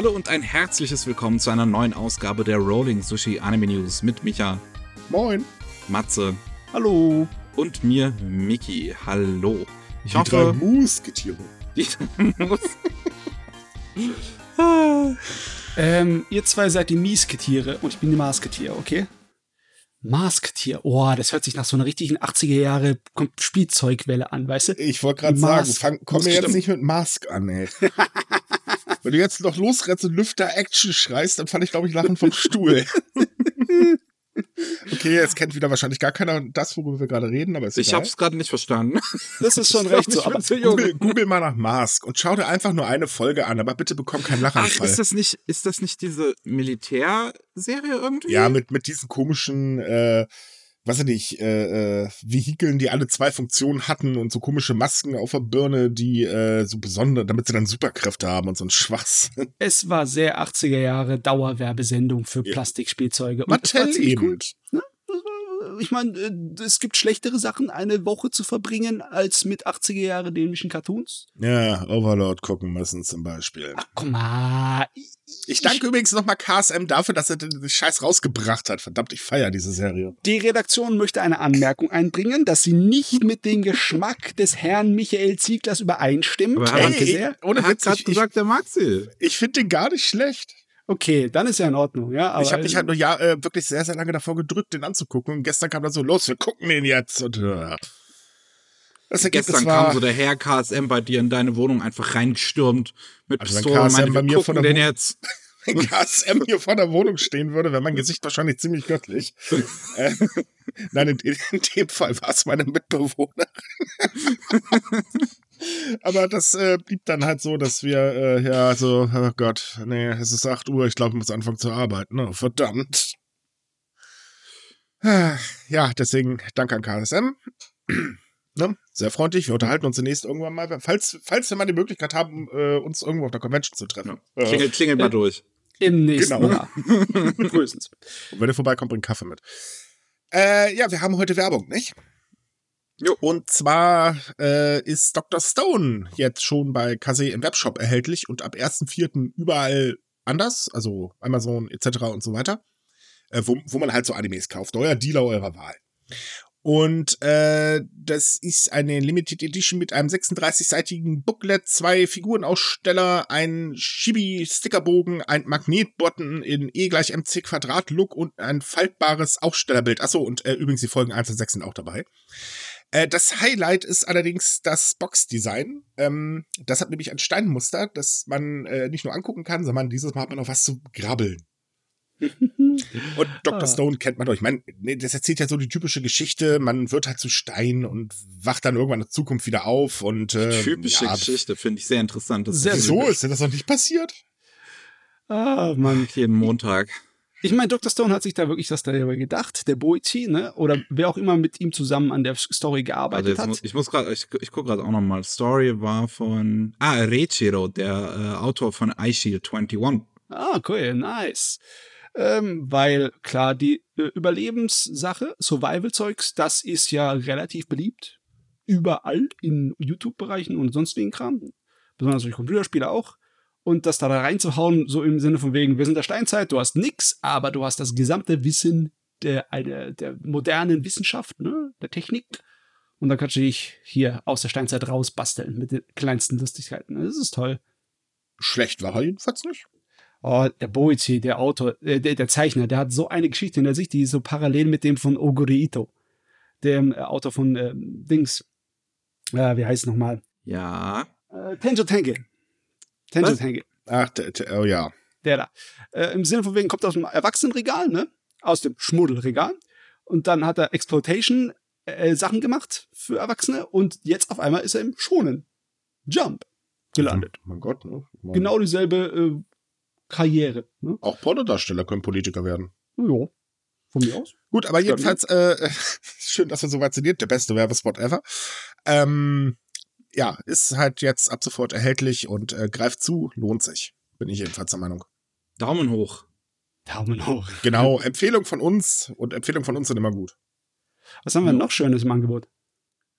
Hallo und ein herzliches Willkommen zu einer neuen Ausgabe der Rolling Sushi Anime News mit Micha. Moin. Matze. Hallo. Und mir, Miki. Hallo. Ich die hoffe, drei Musketiere. Die drei Mus ähm, ihr zwei seid die Miesketiere und ich bin die Masketier, okay? Masketier. Oh, das hört sich nach so einer richtigen 80er Jahre Spielzeugwelle an, weißt du? Ich wollte gerade sagen, fang, komm mir jetzt nicht mit Mask an, ey. Wenn du jetzt noch losrennst und Lüfter Action schreist, dann fand ich, glaube ich, Lachen vom Stuhl. Okay, jetzt kennt wieder wahrscheinlich gar keiner das, worüber wir gerade reden, aber ist Ich habe es gerade nicht verstanden. Das ist schon recht so. Aber Google, Google mal nach Mask und schau dir einfach nur eine Folge an, aber bitte bekomm keinen Lachanfall. Ach, ist das nicht, ist das nicht diese Militärserie irgendwie? Ja, mit, mit diesen komischen, äh, weiß ich, äh, äh, Vehikeln, die alle zwei Funktionen hatten und so komische Masken auf der Birne, die äh, so besondere, damit sie dann Superkräfte haben und so ein Schwachsinn. Es war sehr 80er Jahre Dauerwerbesendung für ja. Plastikspielzeuge. Mattel eben. Gut, ne? ich meine, äh, es gibt schlechtere Sachen, eine Woche zu verbringen, als mit 80er Jahre dänischen Cartoons. Ja, Overlord gucken müssen zum Beispiel. Ach, guck mal. Ich, danke ich, übrigens nochmal KSM dafür, dass er den Scheiß rausgebracht hat. Verdammt, ich feiere diese Serie. Die Redaktion möchte eine Anmerkung einbringen, dass sie nicht mit dem Geschmack des Herrn Michael Zieglers übereinstimmt. Aber danke sehr. Ohne Witz, hat gesagt, der mag sie. Ich finde den gar nicht schlecht. Okay, dann ist ja in Ordnung, ja. Aber ich habe mich halt nur ja äh, wirklich sehr, sehr lange davor gedrückt, den anzugucken. Und gestern kam dann so, los, wir gucken den jetzt. Und äh, das Gestern war, kam so der Herr KSM bei dir in deine Wohnung einfach reingestürmt mit also Pistolen. KSM meine, bei mir von den jetzt. Wenn KSM hier vor der Wohnung stehen würde, wäre mein Gesicht wahrscheinlich ziemlich göttlich. äh, nein, in, in, dem Fall war es meine Mitbewohnerin. Aber das äh, blieb dann halt so, dass wir, äh, ja, so, oh Gott, nee, es ist 8 Uhr, ich glaube, ich muss anfangen zu arbeiten. Oh, verdammt. Ja, deswegen danke an KSM. Ne? Sehr freundlich. Wir unterhalten uns demnächst irgendwann mal, falls, falls wir mal die Möglichkeit haben, äh, uns irgendwo auf der Convention zu treffen. Ja. Klingelt, klingelt mal durch. Im nächsten genau. Jahr. Grüßens. Und wenn ihr vorbeikommt, bringt Kaffee mit. Äh, ja, wir haben heute Werbung, nicht? Jo. Und zwar äh, ist Dr. Stone jetzt schon bei Kase im Webshop erhältlich und ab 1.4. überall anders, also Amazon etc. und so weiter, äh, wo, wo man halt so Animes kauft. Euer Dealer eurer Wahl. Und äh, das ist eine Limited Edition mit einem 36-seitigen Booklet, zwei Figurenaussteller, ein Chibi-Stickerbogen, ein Magnetbutton in E gleich mc Quadrat Look und ein faltbares Aufstellerbild. Achso, und äh, übrigens die Folgen 1 und 6 sind auch dabei. Äh, das Highlight ist allerdings das Boxdesign. Ähm, das hat nämlich ein Steinmuster, das man äh, nicht nur angucken kann, sondern dieses Mal hat man noch was zu grabbeln. Und Dr. Ah. Stone kennt man doch. Ich meine, das erzählt ja so die typische Geschichte. Man wird halt zu Stein und wacht dann irgendwann in der Zukunft wieder auf. Und, äh, typische ja, Geschichte finde ich sehr interessant. Sehr so ist denn das noch nicht passiert? Ah, Mann. Jeden Montag. Ich meine, Dr. Stone hat sich da wirklich was darüber gedacht, der Boichi, ne? Oder wer auch immer mit ihm zusammen an der Story gearbeitet also hat. Muss, ich muss gerade, ich, ich gucke gerade auch nochmal. Story war von, ah, Reichiro, der äh, Autor von iShield 21. Ah, cool, nice. Ähm, weil klar, die äh, Überlebenssache, Survival-Zeugs, das ist ja relativ beliebt. Überall in YouTube-Bereichen und sonst wie Kram. Besonders durch Computerspiele auch und das da reinzuhauen, so im Sinne von wegen, wir sind der Steinzeit, du hast nix, aber du hast das gesamte Wissen der, der, der modernen Wissenschaft, ne, der Technik. Und dann kannst du dich hier aus der Steinzeit rausbasteln mit den kleinsten Lustigkeiten. Das ist toll. Schlecht war er jedenfalls nicht. Oh, der Boichi, der Autor, äh, der, der, Zeichner, der hat so eine Geschichte in der Sicht, die ist so parallel mit dem von Oguri Ito, dem äh, Autor von äh, Dings. Äh, wie heißt es nochmal? Ja. Äh, Tenjo Tenge. Tenjo Tenge. Ach, oh ja. Der da. Äh, Im Sinne von wegen kommt aus dem Erwachsenenregal, ne? Aus dem Schmuddelregal. Und dann hat er Exploitation äh, Sachen gemacht für Erwachsene und jetzt auf einmal ist er im schonen Jump gelandet. Oh mein Gott, ne? Genau dieselbe äh, Karriere. Ne? Auch Pornodarsteller können Politiker werden. Ja. Von mir aus. Gut, aber jedenfalls, äh, schön, dass wir so weit sind. Der beste Werbespot ever. Ähm, ja, ist halt jetzt ab sofort erhältlich und äh, greift zu, lohnt sich. Bin ich jedenfalls der Meinung. Daumen hoch. Daumen hoch. Genau, Empfehlung von uns und Empfehlung von uns sind immer gut. Was haben wir noch Schönes im Angebot?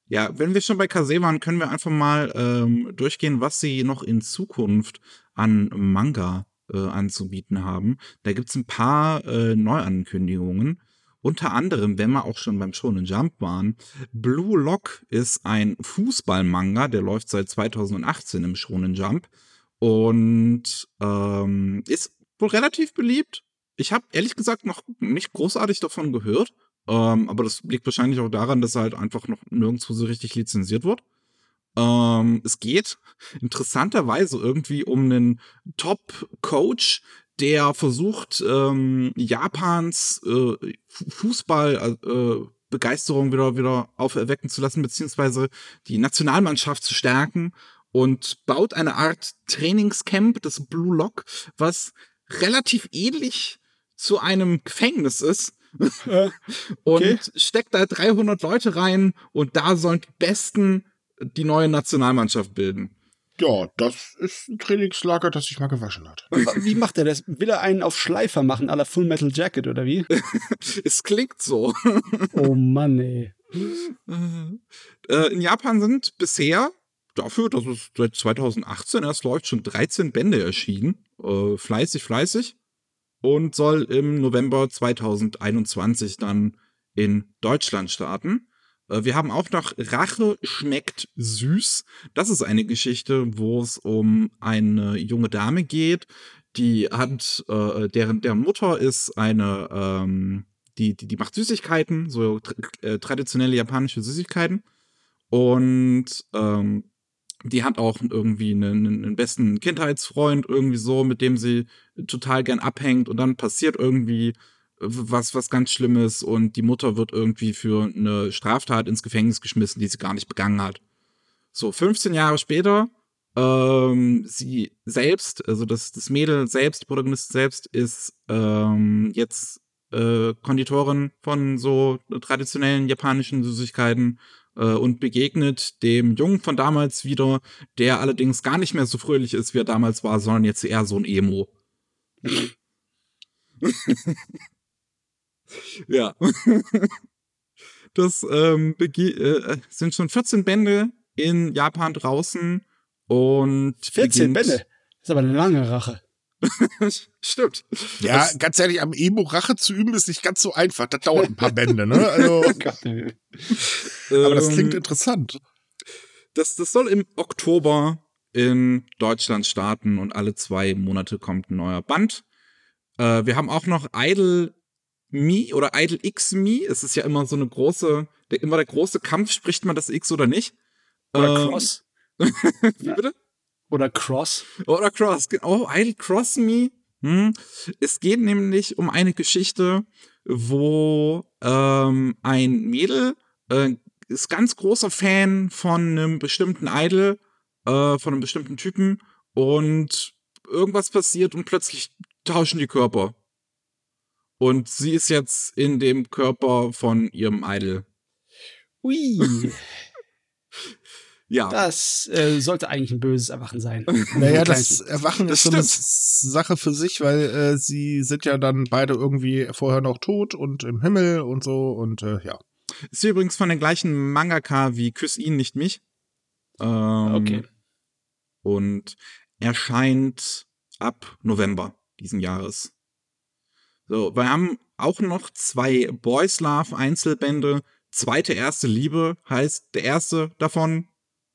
Ja, wenn wir schon bei Kase waren, können wir einfach mal ähm, durchgehen, was sie noch in Zukunft an Manga äh, anzubieten haben. Da gibt's ein paar äh, Neuankündigungen. Unter anderem, wenn wir auch schon beim Shonen Jump waren, Blue Lock ist ein Fußballmanga, der läuft seit 2018 im Shonen Jump und ähm, ist wohl relativ beliebt. Ich habe ehrlich gesagt noch nicht großartig davon gehört, ähm, aber das liegt wahrscheinlich auch daran, dass er halt einfach noch nirgendwo so richtig lizenziert wird. Ähm, es geht interessanterweise irgendwie um einen Top-Coach, der versucht, ähm, Japans äh, Fußball äh, Begeisterung wieder, wieder auferwecken zu lassen, beziehungsweise die Nationalmannschaft zu stärken und baut eine Art Trainingscamp, das Blue Lock, was relativ ähnlich zu einem Gefängnis ist. und okay. steckt da 300 Leute rein und da sollen die Besten die neue Nationalmannschaft bilden. Ja, das ist ein Trainingslager, das sich mal gewaschen hat. Wie macht er das? Will er einen auf Schleifer machen, à la Full Metal Jacket, oder wie? es klingt so. oh Mann, ey. Äh, in Japan sind bisher dafür, dass es seit 2018 erst läuft, schon 13 Bände erschienen. Äh, fleißig, fleißig. Und soll im November 2021 dann in Deutschland starten. Äh, wir haben auch noch Rache schmeckt süß. Das ist eine Geschichte, wo es um eine junge Dame geht, die hat, äh, deren, deren Mutter ist eine, ähm, die, die, die macht Süßigkeiten, so tra äh, traditionelle japanische Süßigkeiten. Und ähm, die hat auch irgendwie einen, einen besten Kindheitsfreund, irgendwie so, mit dem sie total gern abhängt. Und dann passiert irgendwie was, was ganz Schlimmes und die Mutter wird irgendwie für eine Straftat ins Gefängnis geschmissen, die sie gar nicht begangen hat. So, 15 Jahre später, ähm, sie selbst, also das, das Mädel selbst, die Protagonistin selbst, ist ähm, jetzt äh, Konditorin von so traditionellen japanischen Süßigkeiten äh, und begegnet dem Jungen von damals wieder, der allerdings gar nicht mehr so fröhlich ist, wie er damals war, sondern jetzt eher so ein Emo. ja. Das ähm, äh, sind schon 14 Bände in Japan draußen und 14 Bände? Das ist aber eine lange Rache. Stimmt. Ja, das ganz ehrlich, am Emo Rache zu üben ist nicht ganz so einfach. Das dauert ein paar Bände, ne? Also, aber das klingt ähm, interessant. Das, das soll im Oktober in Deutschland starten und alle zwei Monate kommt ein neuer Band. Äh, wir haben auch noch Idle Me oder Idle X Me. Es ist ja immer so eine große, der, immer der große Kampf, spricht man das X oder nicht? Oder ähm, Cross. Wie bitte? Oder Cross. Oder Cross. Oh, Idle Cross Me. Hm. Es geht nämlich um eine Geschichte, wo ähm, ein Mädel äh, ist ganz großer Fan von einem bestimmten Idol, äh, von einem bestimmten Typen und irgendwas passiert und plötzlich tauschen die Körper. Und sie ist jetzt in dem Körper von ihrem Idol. Ui. ja. Das äh, sollte eigentlich ein böses Erwachen sein. Naja, das Erwachen das ist so eine Sache für sich, weil äh, sie sind ja dann beide irgendwie vorher noch tot und im Himmel und so und äh, ja. Ist übrigens von der gleichen Mangaka wie Küss ihn, nicht mich. Ähm, okay. Und erscheint ab November diesen Jahres. So, wir haben auch noch zwei Boys Love Einzelbände. Zweite erste Liebe heißt der erste davon.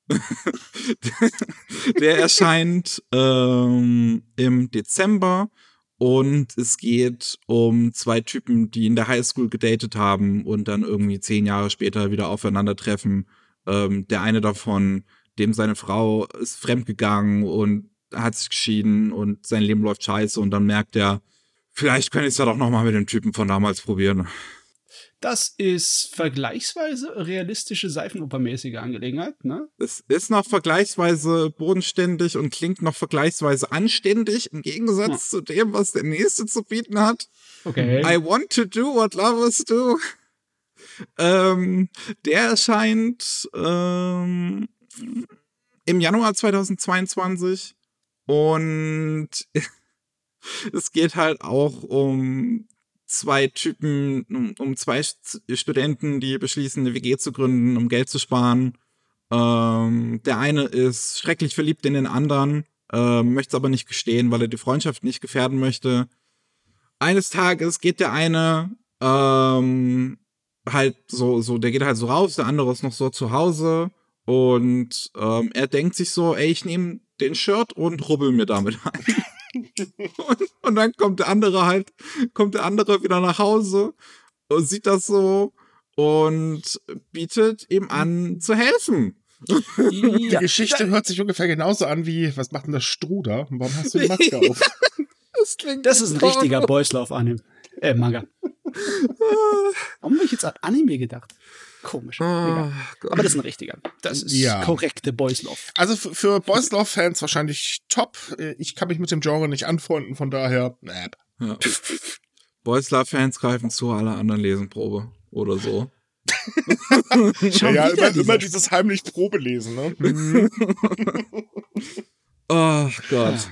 der erscheint ähm, im Dezember und es geht um zwei Typen, die in der Highschool gedatet haben und dann irgendwie zehn Jahre später wieder aufeinandertreffen. Ähm, der eine davon, dem seine Frau ist fremdgegangen und hat sich geschieden und sein Leben läuft scheiße und dann merkt er, Vielleicht könnte ich es ja doch nochmal mit dem Typen von damals probieren. Das ist vergleichsweise realistische Seifenopermäßige Angelegenheit, ne? Es ist noch vergleichsweise bodenständig und klingt noch vergleichsweise anständig im Gegensatz ja. zu dem, was der nächste zu bieten hat. Okay. I want to do what lovers do. Ähm, der erscheint ähm, im Januar 2022 und es geht halt auch um zwei Typen, um, um zwei Studenten, die beschließen, eine WG zu gründen, um Geld zu sparen. Ähm, der eine ist schrecklich verliebt in den anderen äh, möchte es aber nicht gestehen, weil er die Freundschaft nicht gefährden möchte. Eines Tages geht der eine ähm, halt so, so, der geht halt so raus, der andere ist noch so zu Hause und ähm, er denkt sich so, ey, ich nehme den Shirt und rubbel mir damit ein. Und, und dann kommt der andere halt, kommt der andere wieder nach Hause und sieht das so und bietet ihm an zu helfen. Die ja. Geschichte hört sich ungefähr genauso an wie, was macht denn das Struder? Warum hast du die Maske auf? das, klingt das ist ein richtiger Boys Love Anime. Äh, Manga. Warum habe ich jetzt an Anime gedacht? Komisch. Oh, Aber das ist ein richtiger. Das ist ja. korrekte Boys Love. Also für Boys Love Fans wahrscheinlich top. Ich kann mich mit dem Genre nicht anfreunden, von daher, äh. Ja. Boys Love Fans greifen zu, alle anderen lesen Probe oder so. ja, ja immer, immer, dieses heimlich Probelesen, ne? Oh Gott.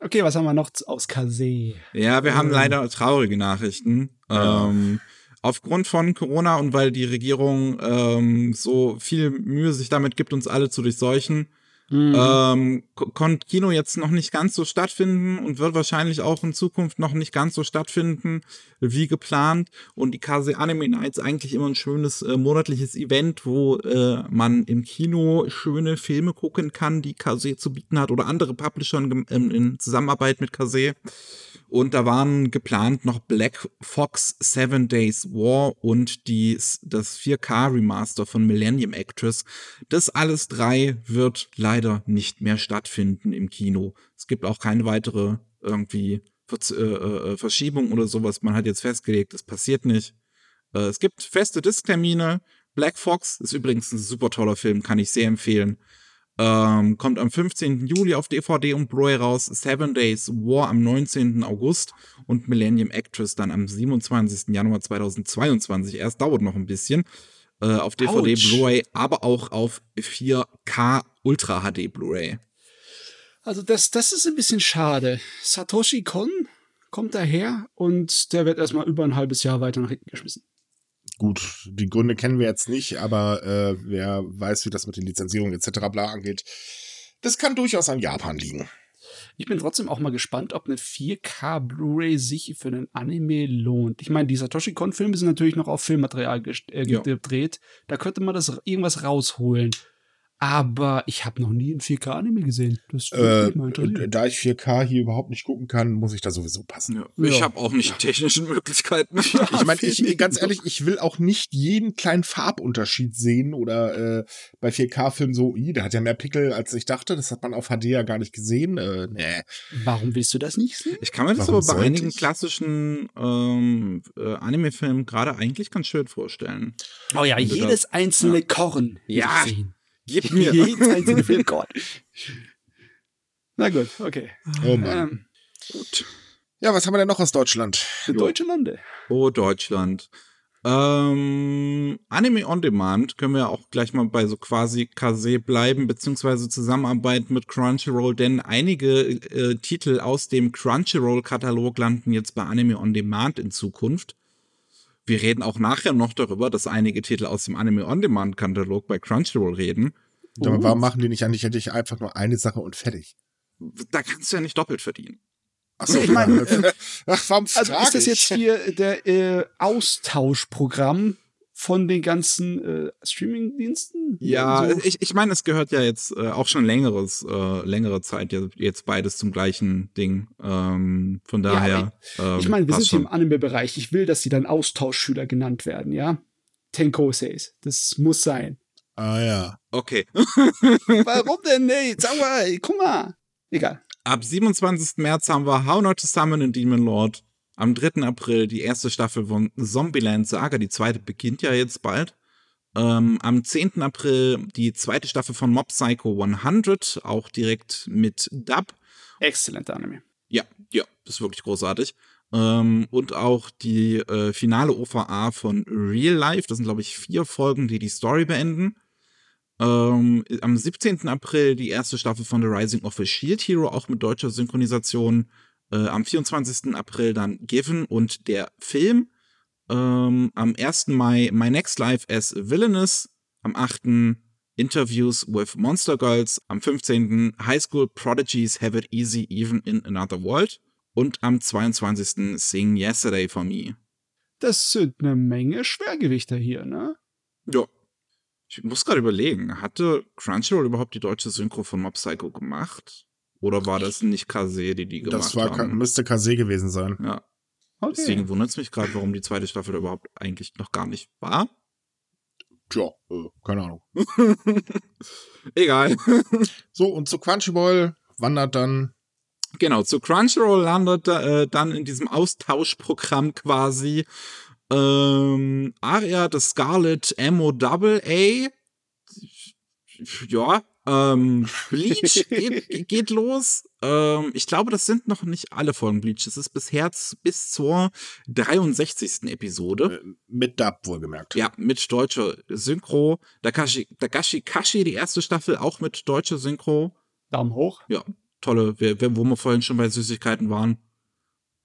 Okay, was haben wir noch aus Kase? Ja, wir haben ähm. leider traurige Nachrichten. Ja. Ähm, aufgrund von Corona und weil die Regierung ähm, so viel Mühe sich damit gibt, uns alle zu durchseuchen, Mhm. Ähm, konnte Kino jetzt noch nicht ganz so stattfinden und wird wahrscheinlich auch in Zukunft noch nicht ganz so stattfinden wie geplant. Und die Kase Anime Nights eigentlich immer ein schönes äh, monatliches Event, wo äh, man im Kino schöne Filme gucken kann, die Kase zu bieten hat oder andere Publisher in, in Zusammenarbeit mit Kase. Und da waren geplant noch Black Fox Seven Days War und die, das 4K Remaster von Millennium Actress. Das alles drei wird leider nicht mehr stattfinden im Kino. Es gibt auch keine weitere irgendwie Ver äh, äh, Verschiebung oder sowas. Man hat jetzt festgelegt, das passiert nicht. Äh, es gibt feste Disktermine. Black Fox ist übrigens ein super toller Film, kann ich sehr empfehlen. Ähm, kommt am 15. Juli auf DVD und Blu-ray raus. Seven Days War am 19. August und Millennium Actress dann am 27. Januar 2022. Erst dauert noch ein bisschen. Äh, auf DVD, Blu-ray, aber auch auf 4K Ultra HD Blu-ray. Also das, das ist ein bisschen schade. Satoshi Kon kommt daher und der wird erstmal über ein halbes Jahr weiter nach hinten geschmissen. Gut, die Gründe kennen wir jetzt nicht, aber äh, wer weiß, wie das mit den Lizenzierungen etc. bla angeht, das kann durchaus an Japan liegen. Ich bin trotzdem auch mal gespannt, ob eine 4K Blu-ray sich für einen Anime lohnt. Ich meine, die Satoshi Kon-Filme sind natürlich noch auf Filmmaterial äh, gedreht. Ja. Da könnte man das irgendwas rausholen. Aber ich habe noch nie ein 4K-Anime gesehen. Das äh, da ich 4K hier überhaupt nicht gucken kann, muss ich da sowieso passen. Ja. Ich ja. habe auch nicht technische Möglichkeiten. ich meine, ich, ganz ehrlich, ich will auch nicht jeden kleinen Farbunterschied sehen oder äh, bei 4K-Filmen so, i, der hat ja mehr Pickel, als ich dachte. Das hat man auf HD ja gar nicht gesehen. Äh, nee. Warum willst du das nicht sehen? Ich kann mir das Warum aber bei einigen ich? klassischen ähm, äh, Anime-Filmen gerade eigentlich ganz schön vorstellen. Oh ja, jedes einzelne Korn. Ja. Sehen. Gib mir jeden einzelnen Film Gott. Na gut, okay. Oh Mann. Ähm, gut. Ja, was haben wir denn noch aus Deutschland? Deutsche Lande. Oh, Deutschland. Ähm, Anime on Demand können wir auch gleich mal bei so quasi Kase bleiben, beziehungsweise Zusammenarbeit mit Crunchyroll, denn einige äh, Titel aus dem Crunchyroll-Katalog landen jetzt bei Anime on Demand in Zukunft. Wir reden auch nachher noch darüber, dass einige Titel aus dem Anime On Demand Katalog bei Crunchyroll reden. Aber warum machen die nicht eigentlich endlich einfach nur eine Sache und fertig? Da kannst du ja nicht doppelt verdienen. Achso, ich meine, äh, warum also ist das jetzt hier der äh, Austauschprogramm von den ganzen äh, Streaming-Diensten? Ja, so. ich, ich meine, es gehört ja jetzt äh, auch schon längeres, äh, längere Zeit jetzt beides zum gleichen Ding. Ähm, von daher. Ja, ähm, ich meine, wir sind hier im Anime-Bereich. Ich will, dass sie dann Austauschschüler genannt werden, ja? Tenkosei. Das muss sein. Ah ja. Okay. Warum denn nicht? Sag mal, guck mal. Egal. Ab 27. März haben wir How Not to Summon a Demon Lord. Am 3. April die erste Staffel von Zombieland Saga, die zweite beginnt ja jetzt bald. Ähm, am 10. April die zweite Staffel von Mob Psycho 100, auch direkt mit Dub. Exzellenter Anime. Ja, ja, das ist wirklich großartig. Ähm, und auch die äh, finale OVA von Real Life. Das sind, glaube ich, vier Folgen, die die Story beenden. Ähm, am 17. April die erste Staffel von The Rising of a Shield Hero, auch mit deutscher Synchronisation. Äh, am 24. April dann Given und der Film. Ähm, am 1. Mai My Next Life as Villainous. Am 8. Interviews with Monster Girls. Am 15. High School Prodigies Have It Easy Even in Another World. Und am 22. Sing Yesterday for Me. Das sind eine Menge Schwergewichter hier, ne? Ja. Ich muss gerade überlegen, hatte Crunchyroll überhaupt die deutsche Synchro von Mob Psycho gemacht? Oder war das nicht Kase, die die gemacht das war, haben? müsste Kase gewesen sein. Ja. Okay. Deswegen wundert es mich gerade, warum die zweite Staffel überhaupt eigentlich noch gar nicht war. Tja, äh, keine Ahnung. Egal. So, und zu Crunchyroll wandert dann Genau, zu Crunchyroll landet äh, dann in diesem Austauschprogramm quasi ähm, Aria the Scarlet MOAA. Ja, ähm, Bleach geht, geht los. Ähm, ich glaube, das sind noch nicht alle Folgen Bleach. Es ist bisher bis zur 63. Episode. äh, mit Dub wohlgemerkt. Ja, mit deutscher Synchro. Dakashi, Dakashi Kashi, die erste Staffel, auch mit deutscher Synchro. Daumen hoch. Ja, tolle, wir- wir- wo wir vorhin schon bei Süßigkeiten waren.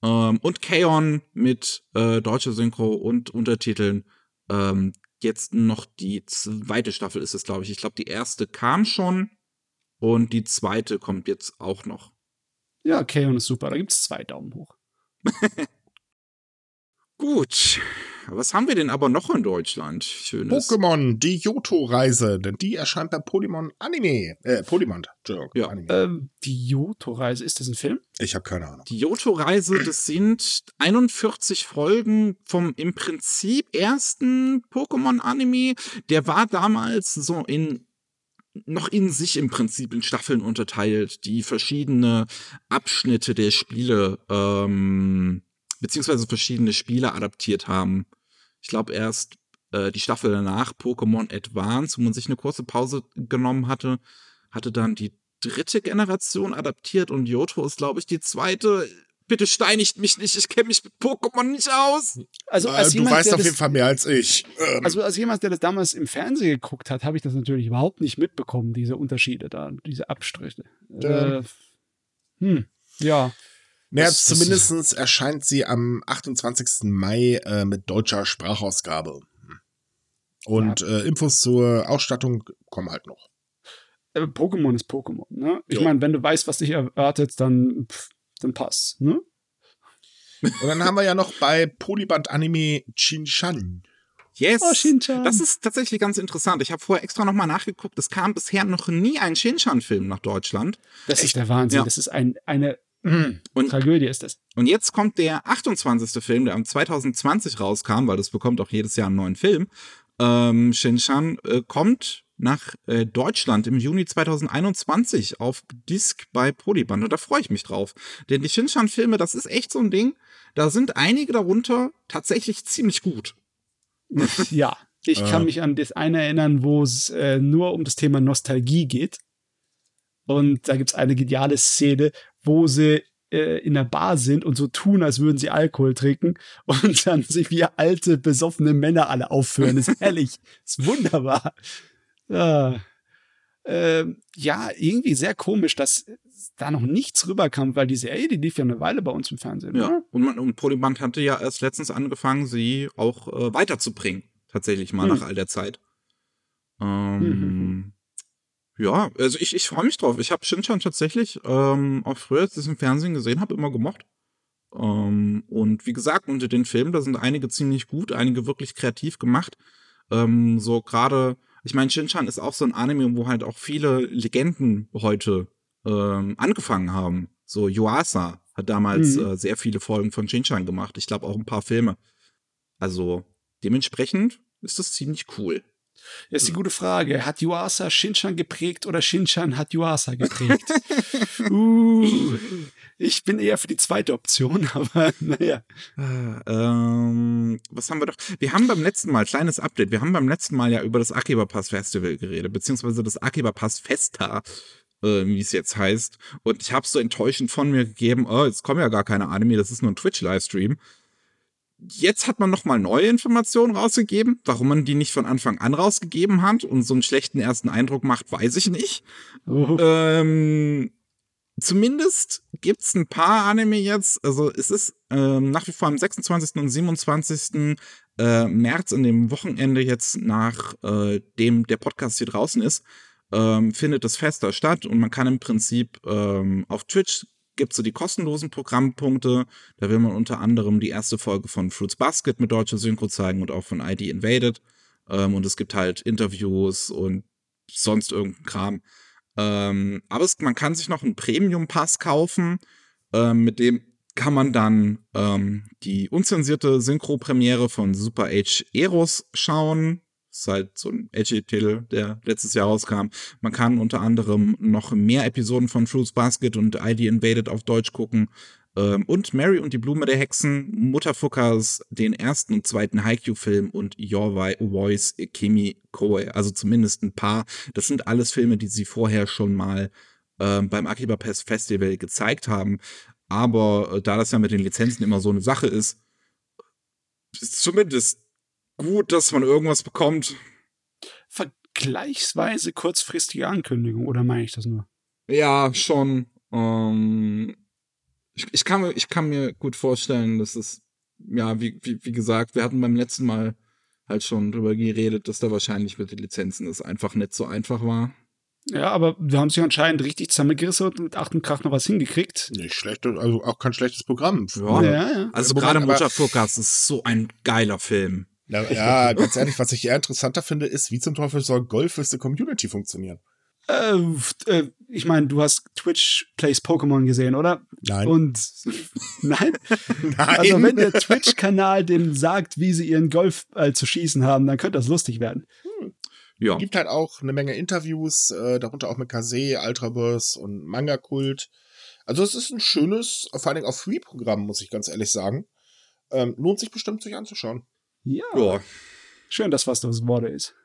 Ähm, und Kaon mit äh, deutscher Synchro und Untertiteln. Ähm, jetzt noch die zweite Staffel ist es, glaube ich. Ich glaube, die erste kam schon und die zweite kommt jetzt auch noch. Ja, okay, und ist super. Da gibt's zwei Daumen hoch. Gut. Was haben wir denn aber noch in Deutschland? Schönes. Pokémon, die Johto-Reise, denn die erscheint bei Polymon Anime. Äh, Polymon, Entschuldigung. Ja. Anime. Ähm, die Johto-Reise, ist das ein Film? ich habe keine Ahnung. Die Johto-Reise, das sind 41 Folgen vom im Prinzip ersten Pokémon-Anime. Der war damals so in noch in sich im Prinzip in Staffeln unterteilt, die verschiedene Abschnitte der Spiele ähm, beziehungsweise verschiedene Spiele adaptiert haben. Ich glaube erst äh, die Staffel danach, Pokémon Advance, wo man sich eine kurze Pause genommen hatte, hatte dann die dritte Generation adaptiert und Johto ist, glaube ich, die zweite. Bitte steinigt mich nicht, ich kenne mich mit Pokémon nicht aus. Also, Äh, als du jemand, weißt der auf das, jeden Fall mehr als ich. Ähm, Also als jemand, der das damals im Fernsehen geguckt hat, habe ich das natürlich überhaupt nicht mitbekommen, diese Unterschiede da, diese Abstriche. Ja. Äh, hm, ja. Naja, zumindest erscheint sie am 28. Mai äh, mit deutscher Sprachausgabe. Und äh, Infos zur Ausstattung kommen halt noch. Äh, Pokémon ist Pokémon, ne? Ich meine, wenn du weißt, was dich erwartet, dann, pff, dann passt, ne? Und dann haben wir ja noch bei Polyband Anime Chinshan. Yes. Oh, Shin-chan. Das ist tatsächlich ganz interessant. Ich habe vorher extra nochmal nachgeguckt. Es kam bisher noch nie ein Shin-Chan-Film nach Deutschland. Das ist der Wahnsinn. Ja. Das ist ein, eine mm, Und- Tragödie, ist das. Und jetzt kommt der 28. Film, der am 2020 rauskam, weil das bekommt auch jedes Jahr einen neuen Film. Ähm, Shin-Chan äh, kommt nach äh, Deutschland im Juni 2021 auf Disc bei Polyband. Und da freue ich mich drauf. Denn die Shin-Chan-Filme, das ist echt so ein Ding. Da sind einige darunter tatsächlich ziemlich gut. Ja, ich Äh. kann mich an das eine erinnern, wo es äh, nur um das Thema Nostalgie geht. Und da gibt's eine geniale Szene, wo sie äh, in der Bar sind und so tun, als würden sie Alkohol trinken und dann sich wie alte, besoffene Männer alle aufführen. ist herrlich. ist wunderbar. Ja. Ähm, ja, irgendwie sehr komisch, dass da noch nichts rüberkam, weil die Serie, die lief ja eine Weile bei uns im Fernsehen. Ja. oder? Und, man, und Polyband hatte ja erst letztens angefangen, sie auch äh, weiterzubringen. Tatsächlich mal Hm. nach all der Zeit. Ähm, Hm, hm, Ja, also ich, ich freue mich drauf. Ich habe Shinchan tatsächlich ähm, auch früher, als ich es im Fernsehen gesehen habe, immer gemocht. Ähm, und wie gesagt, unter den Filmen, da sind einige ziemlich gut, einige wirklich kreativ gemacht. Ähm, so gerade, ich meine, Shinchan ist auch so ein Anime, wo halt auch viele Legenden heute ähm, angefangen haben. So Yuasa hat damals Mhm. äh, sehr viele Folgen von Shinchan gemacht. Ich glaube auch ein paar Filme. Also dementsprechend ist das ziemlich cool. Das ist die gute Frage. Hat Yuasa Shinchan geprägt oder Shinchan hat Yuasa geprägt? uh, ich bin eher für die zweite Option, aber naja. Ah, ähm, was haben wir doch? Wir haben beim letzten Mal, kleines Update, wir haben beim letzten Mal ja über das Akiba Pass Festival geredet, beziehungsweise das Akiba Pass Festa, äh, wie es jetzt heißt. Und ich habe so enttäuschend von mir gegeben, oh, jetzt kommen ja gar keine Anime, das ist nur ein Twitch-Livestream. Jetzt hat man noch mal neue Informationen rausgegeben. Warum man die nicht von Anfang an rausgegeben hat und so einen schlechten ersten Eindruck macht, weiß ich nicht. Oh, Ähm, zumindest gibt's ein paar Anime jetzt. Also es ist ähm, nach wie vor am 26. und 27. Äh, März an dem Wochenende jetzt nach äh, dem der Podcast hier draußen ist, ähm, findet das Fest da statt und man kann im Prinzip ähm, auf Twitch gibt es so die kostenlosen Programmpunkte. Da will man unter anderem die erste Folge von Fruits Basket mit deutscher Synchro zeigen und auch von ID Invaded. Ähm, und es gibt halt Interviews und sonst irgendein Kram. Ähm, aber es, man kann sich noch einen Premium-Pass kaufen, ähm, mit dem kann man dann ähm, die unzensierte Synchro-Premiere von Super H Eros schauen. Ist halt so ein edgy Titel, der letztes Jahr rauskam. Man kann unter anderem noch mehr Episoden von Fruits Basket und ID Invaded auf Deutsch gucken. Ähm, und Mary und die Blume der Hexen, Mutterfuckers, den ersten und zweiten Haikyuu-Film und Your Voice Kimi Koe. Also zumindest ein paar. Das sind alles Filme, die sie vorher schon mal ähm, beim Akiba Pest Festival gezeigt haben. Aber äh, da das ja mit den Lizenzen immer so eine Sache ist, ist zumindest gut, dass man irgendwas bekommt. Vergleichsweise kurzfristige Ankündigung, oder meine ich das nur? Ja, schon. Ähm, ich, ich, kann, ich kann mir gut vorstellen, dass es, ja, wie, wie, wie gesagt, wir hatten beim letzten Mal halt schon drüber geredet, dass da wahrscheinlich mit den Lizenzen es einfach nicht so einfach war. Ja, aber wir haben sich anscheinend richtig zusammengerissen und mit Acht und Krach noch was hingekriegt. Nicht schlecht, also auch kein schlechtes Programm. Ja, ja, ja. Also gerade Mutter Forecast ist so ein geiler Film. Ja, ja, ganz ehrlich, was ich eher interessanter finde, ist, wie zum Teufel soll Golf für die Community funktionieren? Äh, äh, ich meine, du hast Twitch Plays Pokémon gesehen, oder? Nein. Und nein? nein. Also wenn der Twitch-Kanal dem sagt, wie sie ihren Golf äh, zu schießen haben, dann könnte das lustig werden. Hm. Ja. Gibt halt auch eine Menge Interviews, äh, darunter auch mit Kase, Ultraverse und Manga-Kult. Also es ist ein schönes, vor allem auch Free-Programm, muss ich ganz ehrlich sagen. Ähm, lohnt sich bestimmt, sich anzuschauen. Ja. ja. Schön, dass was das Worte ist.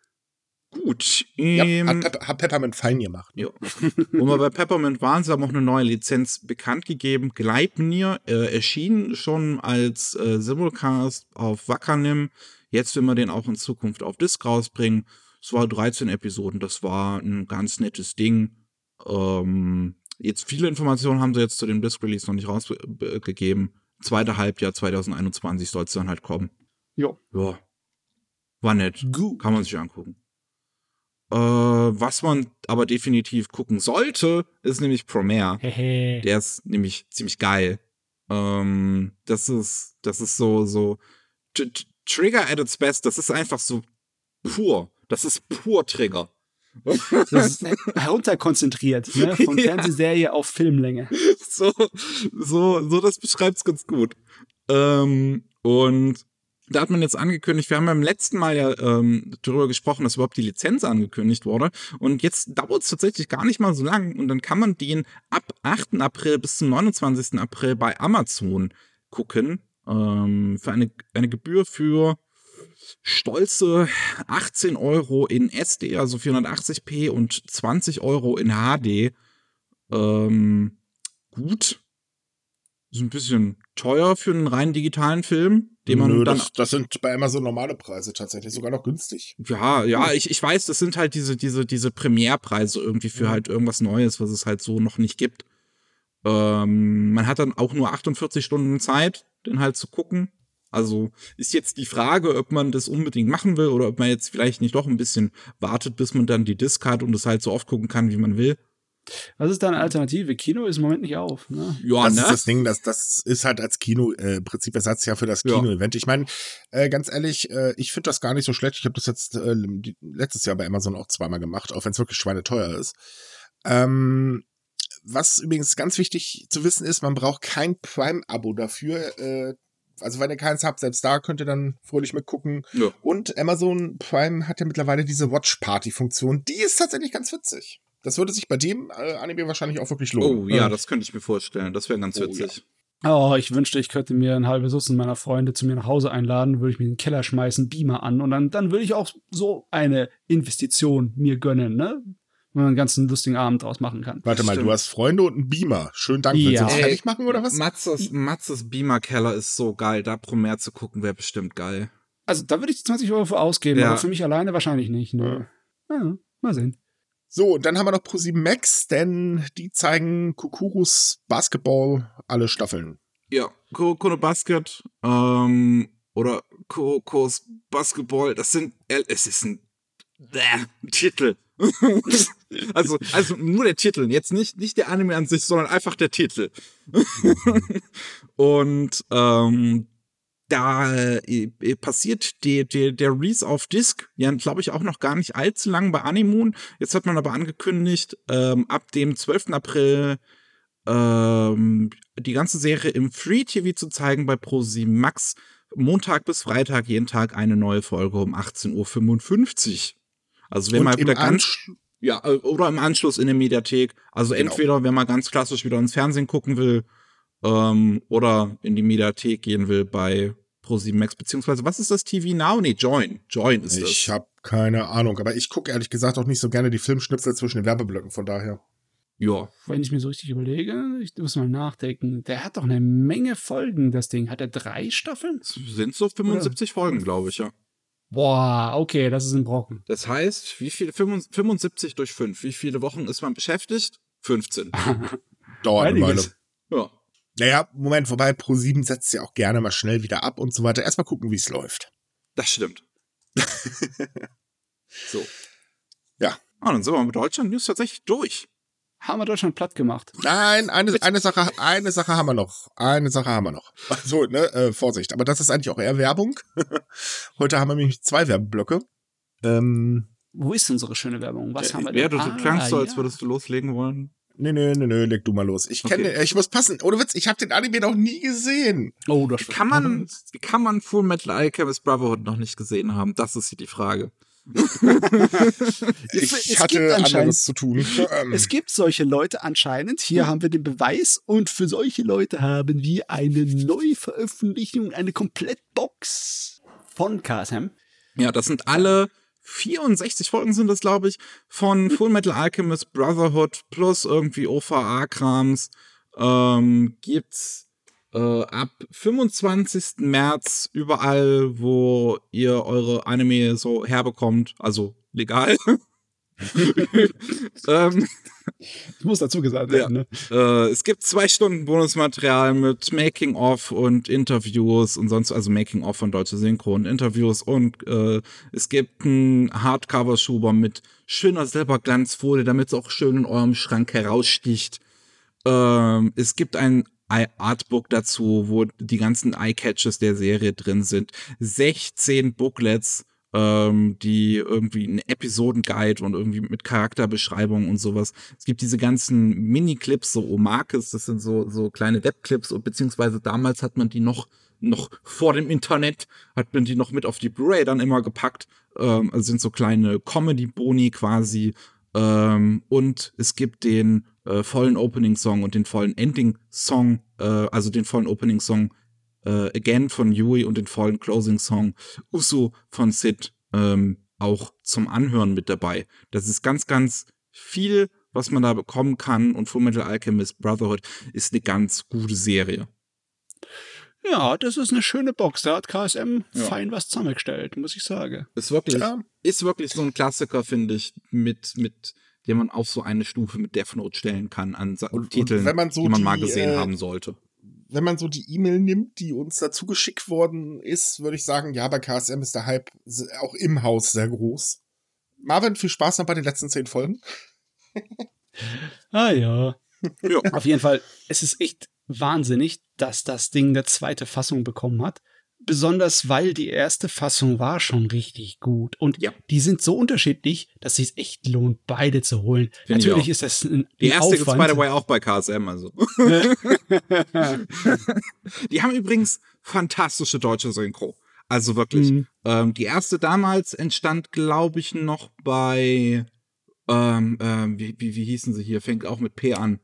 Gut. Ja, ähm, hat, hat, Peppermint fein gemacht. Ja. Wo wir bei Peppermint waren, sie haben auch eine neue Lizenz bekannt gegeben. Gleipnir äh, erschien schon als äh, Simulcast auf Wakanim. Jetzt will man den auch in Zukunft auf Disc rausbringen. Es war 13 Episoden, das war ein ganz nettes Ding. Ähm, jetzt viele Informationen haben sie jetzt zu dem Disc-Release noch nicht rausgegeben. Zweite Halbjahr 2021 soll es dann halt kommen. Ja. Ja. War nett. Gut. Kann man sich angucken. Äh, was man aber definitiv gucken sollte, ist nämlich Promare. Der ist nämlich ziemlich geil. Ähm, das ist, das ist so, so Trigger at its best. Das ist einfach so pur. Das ist pur Trigger. Das ist herunterkonzentriert, ne? Von ja. Fernsehserie auf Filmlänge. So, so, so, das beschreibt's ganz gut. Ähm, und da hat man jetzt angekündigt, wir haben beim letzten Mal ja ähm, darüber gesprochen, dass überhaupt die Lizenz angekündigt wurde. Und jetzt dauert es tatsächlich gar nicht mal so lang. Und dann kann man den ab 8. April bis zum 29. April bei Amazon gucken. Ähm, für eine, eine Gebühr für stolze 18 Euro in SD, also 480p und 20 Euro in HD. Ähm, gut. Ist ein bisschen teuer für einen rein digitalen Film, den man Nö, dann. Das, das, sind bei Amazon normale Preise tatsächlich, sogar noch günstig. Ja, ja, ich, ich weiß, das sind halt diese, diese, diese Primärpreise irgendwie für mhm. halt irgendwas Neues, was es halt so noch nicht gibt. Ähm, man hat dann auch nur 48 Stunden Zeit, den halt zu gucken. Also ist jetzt die Frage, ob man das unbedingt machen will oder ob man jetzt vielleicht nicht doch ein bisschen wartet, bis man dann die Disc hat und es halt so oft gucken kann, wie man will. Was ist deine Alternative? Kino ist im Moment nicht auf. Ne? Ja, das ne? ist das Ding, das, das ist halt als Kino äh, Prinzip Ersatz ja für das Kino-Event. Ich meine, äh, ganz ehrlich, äh, ich finde das gar nicht so schlecht. Ich habe das jetzt äh, letztes Jahr bei Amazon auch zweimal gemacht, auch wenn es wirklich schweineteuer ist. Ähm, was übrigens ganz wichtig zu wissen ist, man braucht kein Prime-Abo dafür. Äh, also wenn ihr keins habt, selbst da könnt ihr dann fröhlich mitgucken. Ja. Und Amazon Prime hat ja mittlerweile diese Watch-Party-Funktion. Die ist tatsächlich ganz witzig. Das würde sich bei dem äh, Anime wahrscheinlich auch wirklich lohnen. Oh ja, das könnte ich mir vorstellen. Das wäre ganz oh, witzig. Ja. Oh, ich wünschte, ich könnte mir ein halbes Dutzend meiner Freunde zu mir nach Hause einladen, würde ich mir in den Keller schmeißen, Beamer an und dann, dann würde ich auch so eine Investition mir gönnen, ne? Wenn man einen ganzen lustigen Abend draus machen kann. Warte mal, du hast Freunde und einen Beamer. Schönen Dank. Ja. Willst du das fertig machen oder was? Matzes, Matzes Beamer-Keller ist so geil. Da Promare zu gucken wäre bestimmt geil. Also da würde ich 20 Euro für ausgeben, ja. aber für mich alleine wahrscheinlich nicht. Ne? Ja. ja mal sehen. So, und dann haben wir noch Pro7 Max, denn die zeigen Kukurus Basketball alle Staffeln. Ja, Kurokone Basket ähm, oder Kurokos Basketball, das sind, es ist ein äh, Titel. also, also nur der Titel, jetzt nicht, nicht der Anime an sich, sondern einfach der Titel. und ähm, da äh, passiert die, die, der Release auf Disc, ja, glaube ich, auch noch gar nicht allzu lang bei Animoon. Jetzt hat man aber angekündigt, ähm, ab dem 12. April ähm, die ganze Serie im Free TV zu zeigen bei Pro7 Max. Montag bis Freitag jeden Tag eine neue Folge um 18.55 Uhr. Also wenn mal wieder ganz ja äh, oder im Anschluss in der Mediathek. Also genau. entweder wenn man ganz klassisch wieder ins Fernsehen gucken will ähm, oder in die Mediathek gehen will bei Pro7 Max beziehungsweise was ist das TV Now? Nee, Join. Join ist ich das. Ich habe keine Ahnung, aber ich gucke ehrlich gesagt auch nicht so gerne die Filmschnipsel zwischen den Werbeblöcken, von daher. Ja. Wenn ich mir so richtig überlege, ich muss mal nachdenken. Der hat doch eine Menge Folgen, das Ding. Hat er drei Staffeln? Sind so 75 Oder? Folgen, glaube ich, ja. Boah, okay, das ist ein Brocken. Das heißt, wie viele 75 durch 5? Wie viele Wochen ist man beschäftigt? 15. Dauert eine Weile. Ja. Naja, Moment, wobei Pro7 setzt ja auch gerne mal schnell wieder ab und so weiter. Erstmal gucken, wie es läuft. Das stimmt. so. Ja. Ah, dann sind wir mit Deutschland News tatsächlich durch haben wir Deutschland platt gemacht. Nein, eine, eine Sache, eine Sache haben wir noch. Eine Sache haben wir noch. So, ne, äh, Vorsicht. Aber das ist eigentlich auch eher Werbung. Heute haben wir nämlich zwei Werbeblöcke. Ähm, Wo ist unsere schöne Werbung? Was äh, haben wir denn? Ja, du ah, klangst so, als würdest du loslegen wollen. Nee, nee, nee, nee, leg du mal los. Ich kenne, okay. ich muss passen. Ohne Witz, ich habe den Anime noch nie gesehen. Oh, das kann man, kann man Full Metal Alchemist Brotherhood noch nicht gesehen haben? Das ist hier die Frage. ich es hatte anderes zu tun. Es gibt solche Leute anscheinend. Hier haben wir den Beweis. Und für solche Leute haben wir eine Neuveröffentlichung, eine Komplettbox von KSM. Ja, das sind alle 64 Folgen sind das, glaube ich, von Full Metal Alchemist Brotherhood plus irgendwie OVA-Krams. Ähm, gibt's äh, ab 25. März überall, wo ihr eure Anime so herbekommt, also legal. ähm, das muss dazu gesagt werden. Ja. Ne? Äh, es gibt zwei Stunden Bonusmaterial mit Making-of und Interviews und sonst, also Making-of von deutsche Synchro und Interviews und äh, es gibt einen Hardcover-Schuber mit schöner Silberglanzfolie, damit es auch schön in eurem Schrank heraussticht. Ähm, es gibt ein Artbook dazu, wo die ganzen Eye-Catches der Serie drin sind. 16 Booklets, ähm, die irgendwie ein Episodenguide und irgendwie mit Charakterbeschreibung und sowas. Es gibt diese ganzen Mini-Clips, so Omakes, das sind so, so kleine Webclips, beziehungsweise damals hat man die noch noch vor dem Internet hat man die noch mit auf die Blu-ray dann immer gepackt. Ähm, also sind so kleine Comedy-Boni quasi. Ähm, und es gibt den äh, vollen Opening-Song und den vollen Ending-Song, äh, also den vollen Opening-Song äh, Again von Yui und den vollen Closing-Song Uso von Sid ähm, auch zum Anhören mit dabei. Das ist ganz, ganz viel, was man da bekommen kann und Fullmetal Alchemist Brotherhood ist eine ganz gute Serie. Ja, das ist eine schöne Box. Da hat KSM ja. fein was zusammengestellt, muss ich sagen. Ist wirklich, ja. ist wirklich so ein Klassiker, finde ich, mit, mit den man auf so eine Stufe mit Death Note stellen kann an und, Titeln, und man so die man die, mal gesehen äh, haben sollte. Wenn man so die E-Mail nimmt, die uns dazu geschickt worden ist, würde ich sagen, ja, bei KSM ist der Hype auch im Haus sehr groß. Marvin, viel Spaß noch bei den letzten zehn Folgen. ah ja. ja. Auf jeden Fall, es ist echt wahnsinnig, dass das Ding eine zweite Fassung bekommen hat besonders weil die erste Fassung war schon richtig gut. Und ja. die sind so unterschiedlich, dass es echt lohnt, beide zu holen. Find Natürlich ist das ein, Die erste gibt es by the way auch bei KSM, also. die haben übrigens fantastische deutsche Synchro. Also wirklich. Mhm. Ähm, die erste damals entstand, glaube ich, noch bei ähm, ähm, wie, wie, wie hießen sie hier? Fängt auch mit P an.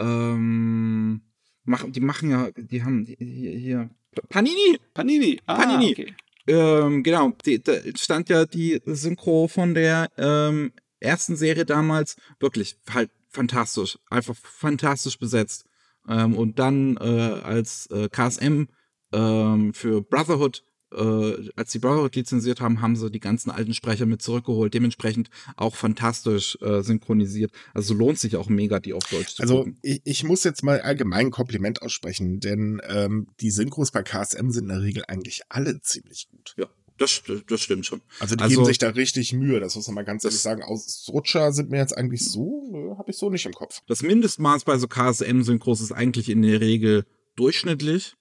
Ähm, mach, die machen ja, die haben hier, hier Panini. Panini. Ah, Panini. Okay. Ähm, genau, die, da stand ja die Synchro von der ähm, ersten Serie damals wirklich halt fantastisch, einfach fantastisch besetzt. Ähm, und dann äh, als äh, KSM ähm, für Brotherhood äh, als die Borrow lizenziert haben, haben sie die ganzen alten Sprecher mit zurückgeholt. Dementsprechend auch fantastisch äh, synchronisiert. Also lohnt sich auch mega, die auf Deutsch zu also, ich, ich muss jetzt mal allgemein ein Kompliment aussprechen, denn ähm, die Synchros bei KSM sind in der Regel eigentlich alle ziemlich gut. Ja. Das, das stimmt schon. Also die also, geben sich da richtig Mühe, das muss man mal ganz ehrlich sagen. Aus Rutscher sind mir jetzt eigentlich so, habe ich so nicht im Kopf. Das Mindestmaß bei so KSM-Synchros ist eigentlich in der Regel durchschnittlich,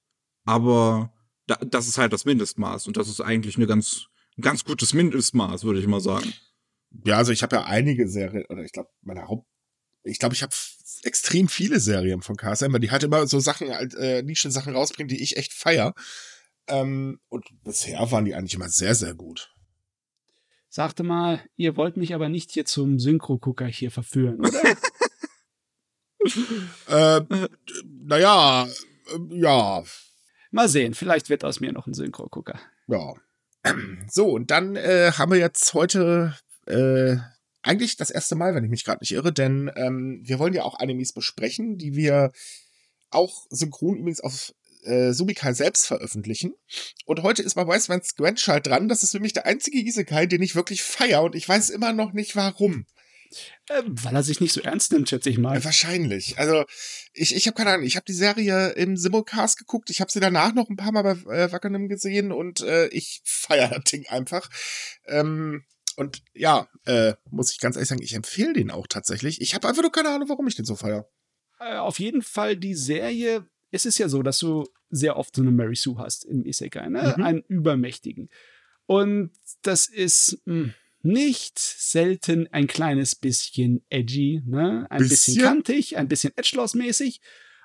aber da, das ist halt das Mindestmaß und das ist eigentlich eine ganz, ein ganz gutes Mindestmaß, würde ich mal sagen. Ja, also ich habe ja einige Serien, oder ich glaube, meine Haupt, ich glaube, ich habe extrem viele Serien von KSM, weil die halt immer so Sachen, halt, äh, Nischen-Sachen rausbringen, die ich echt feier. Ähm, und bisher waren die eigentlich immer sehr, sehr gut. Sagte mal, ihr wollt mich aber nicht hier zum Synchro-Gucker hier verführen, oder? äh, naja, äh, ja. Mal sehen, vielleicht wird aus mir noch ein Synchro-Gucker. Ja. So, und dann äh, haben wir jetzt heute äh, eigentlich das erste Mal, wenn ich mich gerade nicht irre, denn ähm, wir wollen ja auch Animes besprechen, die wir auch synchron übrigens auf äh, Subikai selbst veröffentlichen. Und heute ist bei Wise Grandchild dran. Das ist für mich der einzige Isekai, den ich wirklich feier und ich weiß immer noch nicht warum. Äh, weil er sich nicht so ernst nimmt, schätze ich mal. Wahrscheinlich. Also, ich, ich habe keine Ahnung. Ich habe die Serie im Simulcast geguckt. Ich habe sie danach noch ein paar Mal bei äh, Wackernem gesehen und äh, ich feiere das Ding einfach. Ähm, und ja, äh, muss ich ganz ehrlich sagen, ich empfehle den auch tatsächlich. Ich habe einfach nur keine Ahnung, warum ich den so feiere. Äh, auf jeden Fall die Serie. Es ist ja so, dass du sehr oft so eine Mary Sue hast im Isekai, ne? Mhm. Einen Übermächtigen. Und das ist mh, hm, nicht selten ein kleines bisschen edgy, ne? Ein bisschen, bisschen kantig, ein bisschen Edgelord-mäßig.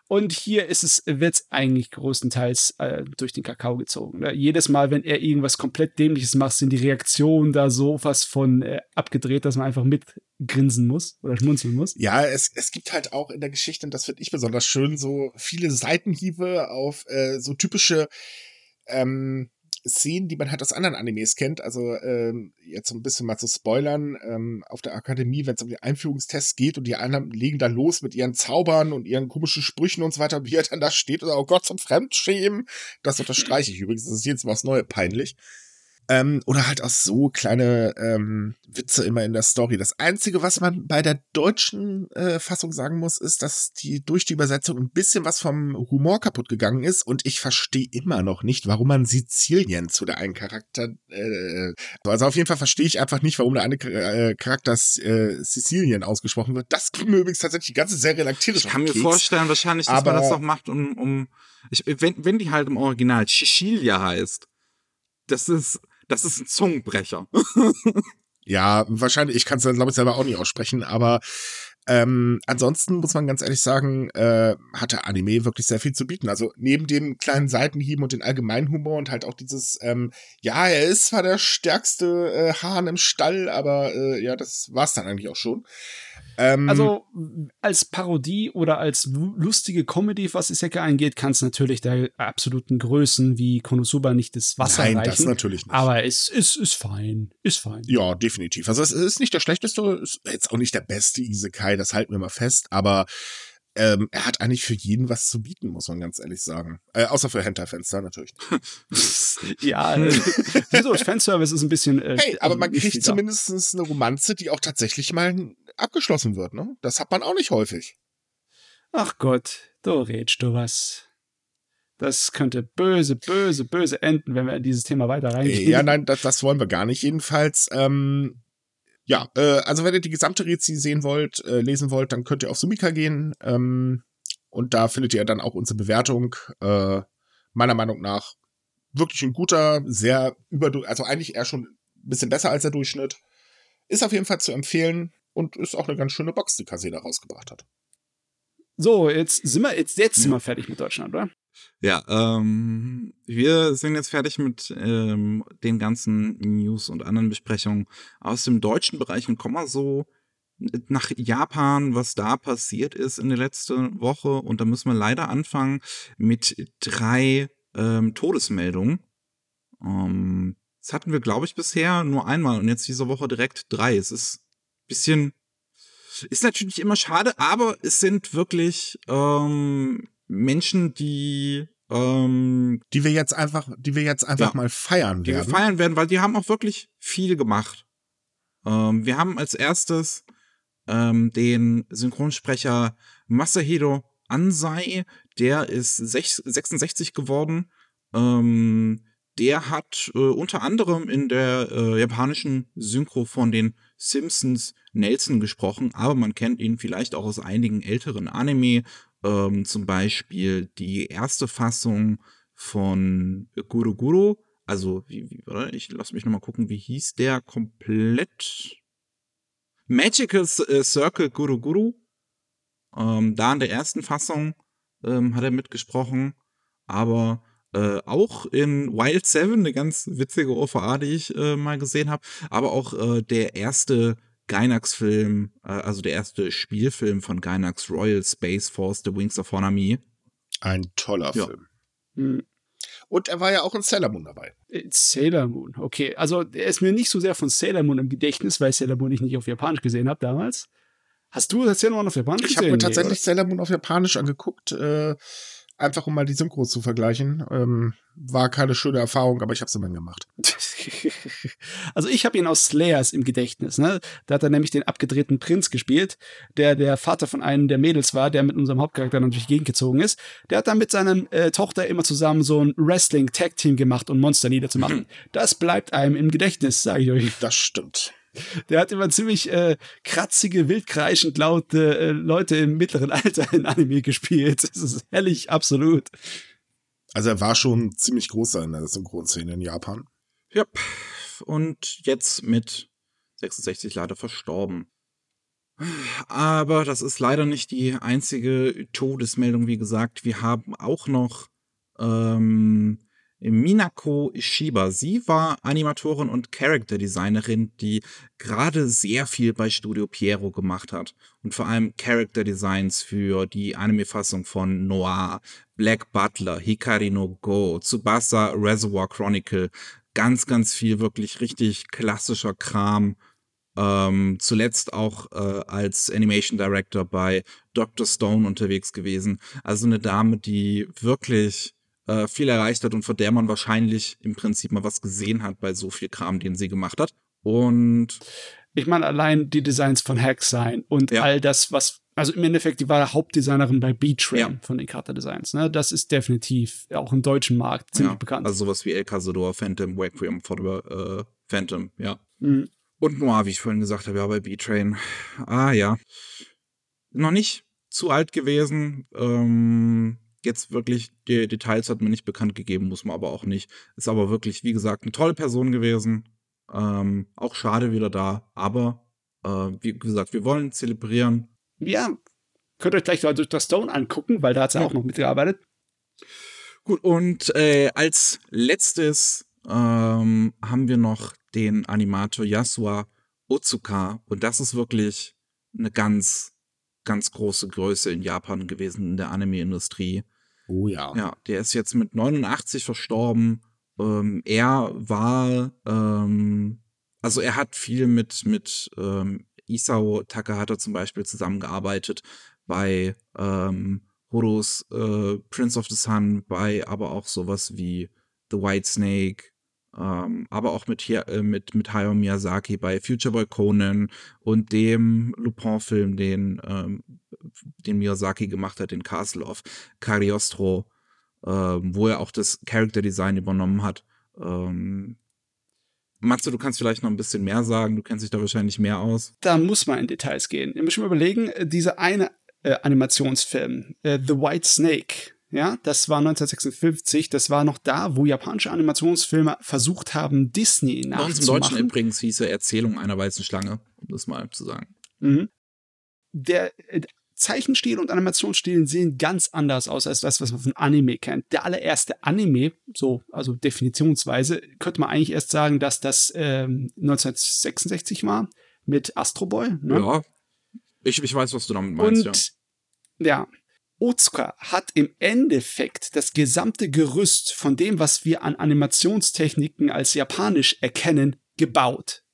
Und hier ist es, wird eigentlich größtenteils äh, durch den Kakao gezogen. Ne? Jedes Mal, wenn er irgendwas komplett Dämliches macht, sind die Reaktionen da so was von äh, abgedreht, dass man einfach mitgrinsen muss oder schmunzeln muss. Ja, es, es gibt halt auch in der Geschichte, und das finde ich besonders schön, so viele Seitenhiebe auf äh, so typische ähm, Szenen, die man halt aus anderen Animes kennt. Also ähm, jetzt so ein bisschen mal zu spoilern, ähm, auf der Akademie, wenn es um die Einführungstests geht und die anderen legen da los mit ihren Zaubern und ihren komischen Sprüchen und so weiter, wie er dann da steht sagt, oh Gott, zum Fremdschämen. Das unterstreiche ich übrigens, das ist jetzt was Neues peinlich. Ähm, oder halt auch so kleine ähm, Witze immer in der Story. Das Einzige, was man bei der deutschen äh, Fassung sagen muss, ist, dass die durch die Übersetzung ein bisschen was vom Humor kaputt gegangen ist und ich verstehe immer noch nicht, warum man Sizilien zu der einen Charakter. Äh, also auf jeden Fall verstehe ich einfach nicht, warum der eine äh, Charakter äh, Sizilien ausgesprochen wird. Das ging mir übrigens tatsächlich die ganze Serie lang tierisch Ich kann mir vorstellen, wahrscheinlich, dass man das noch macht, um, um ich, wenn, wenn die halt im Original Sicilia heißt. Das ist, das ist ein Zungenbrecher. ja, wahrscheinlich, ich kann es dann, glaube ich, selber auch nicht aussprechen, aber ähm, ansonsten muss man ganz ehrlich sagen, äh, hat der Anime wirklich sehr viel zu bieten. Also neben dem kleinen Seitenhieben und den allgemeinen Humor und halt auch dieses, ähm, ja, er ist zwar der stärkste äh, Hahn im Stall, aber äh, ja, das war's dann eigentlich auch schon. Ähm, also als Parodie oder als lustige Comedy, was Isekai angeht, kann es natürlich der absoluten Größen wie Konosuba nicht das Wasser Nein, reichen. das natürlich nicht. Aber es ist, ist fein. Ist fein. Ja, definitiv. Also es ist nicht der schlechteste, ist jetzt auch nicht der beste Isekai, das halten wir mal fest, aber ähm, er hat eigentlich für jeden was zu bieten, muss man ganz ehrlich sagen. Äh, außer für Hentai-Fenster natürlich. ja, so Fanservice ist ein bisschen. Äh, hey, aber man kriegt zumindest eine Romanze, die auch tatsächlich mal abgeschlossen wird, ne? Das hat man auch nicht häufig. Ach Gott, du redst du was. Das könnte böse, böse, böse enden, wenn wir in dieses Thema weiter reingehen. Ja, nein, das, das wollen wir gar nicht. Jedenfalls, ähm, ja, äh, also wenn ihr die gesamte Rezi sehen wollt, äh, lesen wollt, dann könnt ihr auf Sumika gehen. Ähm, und da findet ihr dann auch unsere Bewertung. Äh, meiner Meinung nach wirklich ein guter, sehr über, also eigentlich eher schon ein bisschen besser als der Durchschnitt. Ist auf jeden Fall zu empfehlen und ist auch eine ganz schöne Box, die Kaseda rausgebracht hat. So, jetzt sind wir, jetzt, jetzt sind wir fertig mit Deutschland, oder? Ja, ähm, wir sind jetzt fertig mit ähm, den ganzen News und anderen Besprechungen aus dem deutschen Bereich und kommen mal so nach Japan, was da passiert ist in der letzten Woche. Und da müssen wir leider anfangen mit drei ähm, Todesmeldungen. Ähm, das hatten wir, glaube ich, bisher nur einmal und jetzt diese Woche direkt drei. Es ist ein bisschen, ist natürlich immer schade, aber es sind wirklich ähm, Menschen, die Ähm, die wir jetzt einfach, die wir jetzt einfach ja, mal feiern werden. Die wir feiern werden, weil die haben auch wirklich viel gemacht. Ähm, wir haben als erstes ähm, den Synchronsprecher Masahiro Ansai, der ist 66 geworden. Ähm, der hat äh, unter anderem in der äh, japanischen Synchro von den Simpsons Nelson gesprochen, aber man kennt ihn vielleicht auch aus einigen älteren Anime, ähm, zum Beispiel die erste Fassung von Guru Guru, also wie, wie oder? ich lass mich noch mal gucken, wie hieß der komplett? Magical äh, Circle Guru Guru. Ähm, da in der ersten Fassung ähm, hat er mitgesprochen, aber äh, auch in Wild Seven, eine ganz witzige OVA, die ich äh, mal gesehen habe, aber auch äh, der erste Gainax-Film, äh, also der erste Spielfilm von Gainax Royal Space Force, The Wings of Honami. Ein toller ja. Film. Hm. Und er war ja auch in Sailor Moon dabei. Äh, Sailor Moon, okay. Also er ist mir nicht so sehr von Sailor Moon im Gedächtnis, weil Sailor Moon ich nicht auf Japanisch gesehen habe damals. Hast du Sailor Moon auf Japanisch ich gesehen? Ich habe mir tatsächlich nee, Sailor Moon auf Japanisch angeguckt. Äh, einfach um mal die Synchros zu vergleichen. Ähm, war keine schöne Erfahrung, aber ich habe es immerhin gemacht. also ich habe ihn aus Slayers im Gedächtnis. Ne? Da hat er nämlich den abgedrehten Prinz gespielt, der der Vater von einem der Mädels war, der mit unserem Hauptcharakter natürlich gegengezogen ist. Der hat dann mit seiner äh, Tochter immer zusammen so ein Wrestling-Tag-Team gemacht, um Monster niederzumachen. Das bleibt einem im Gedächtnis, sage ich euch. Das stimmt. Der hat immer ziemlich äh, kratzige, wildkreischend laute äh, Leute im mittleren Alter in Anime gespielt. Das ist herrlich, absolut. Also er war schon ziemlich groß in der Synchronszene in Japan. Ja, und jetzt mit 66 leider verstorben. Aber das ist leider nicht die einzige Todesmeldung, wie gesagt. Wir haben auch noch ähm, Minako Shiba. Sie war Animatorin und Character Designerin, die gerade sehr viel bei Studio Piero gemacht hat. Und vor allem Character Designs für die Anime-Fassung von Noir, Black Butler, Hikari no Go, Tsubasa Reservoir Chronicle. Ganz, ganz viel wirklich richtig klassischer Kram. Ähm, zuletzt auch äh, als Animation Director bei Dr. Stone unterwegs gewesen. Also eine Dame, die wirklich äh, viel erreicht hat und von der man wahrscheinlich im Prinzip mal was gesehen hat bei so viel Kram, den sie gemacht hat. Und ich meine, allein die Designs von Hack sein und ja. all das, was, also im Endeffekt, die war Hauptdesignerin bei B-Train ja. von den Charakterdesigns. Ne? Das ist definitiv auch im deutschen Markt ziemlich ja, bekannt. Also sowas wie El Cazador, Phantom, Requiem äh, Phantom, ja. Mhm. Und Noir, wie ich vorhin gesagt habe, ja, bei B-Train. Ah, ja. Noch nicht zu alt gewesen. Ähm, Jetzt wirklich, die Details hat mir nicht bekannt gegeben, muss man aber auch nicht. Ist aber wirklich, wie gesagt, eine tolle Person gewesen. Ähm, auch schade wieder da, aber äh, wie gesagt, wir wollen zelebrieren. Ja, könnt ihr euch gleich mal durch das Stone angucken, weil da hat sie ja. auch noch mitgearbeitet. Gut, und äh, als letztes ähm, haben wir noch den Animator Yasua Otsuka und das ist wirklich eine ganz, ganz große Größe in Japan gewesen in der Anime-Industrie. Oh ja. Ja, der ist jetzt mit 89 verstorben. Ähm, er war, ähm, also er hat viel mit, mit ähm, Isao Takahata zum Beispiel zusammengearbeitet bei ähm, Horos äh, Prince of the Sun, bei aber auch sowas wie The White Snake, ähm, aber auch mit, hier, äh, mit, mit Hayao Miyazaki bei Future Boy Conan und dem Lupin-Film, den, ähm, den Miyazaki gemacht hat, den Castle of Cagliostro, ähm, wo er auch das Character Design übernommen hat. Ähm, Matze, du kannst vielleicht noch ein bisschen mehr sagen, du kennst dich da wahrscheinlich mehr aus. Da muss man in Details gehen. Ihr müsst mal überlegen, äh, dieser eine äh, Animationsfilm, äh, The White Snake, ja, das war 1956. Das war noch da, wo japanische Animationsfilme versucht haben, Disney nachzumachen. Bei uns im Deutschen übrigens hieße Erzählung einer weißen Schlange, um das mal zu sagen. Mhm. Der äh, Zeichenstil und Animationsstil sehen ganz anders aus als das, was man von Anime kennt. Der allererste Anime, so, also definitionsweise, könnte man eigentlich erst sagen, dass das ähm, 1966 war mit Astro Boy. Ne? Ja, ich, ich weiß, was du damit meinst, und, ja. Ja, Otsuka hat im Endeffekt das gesamte Gerüst von dem, was wir an Animationstechniken als japanisch erkennen, gebaut.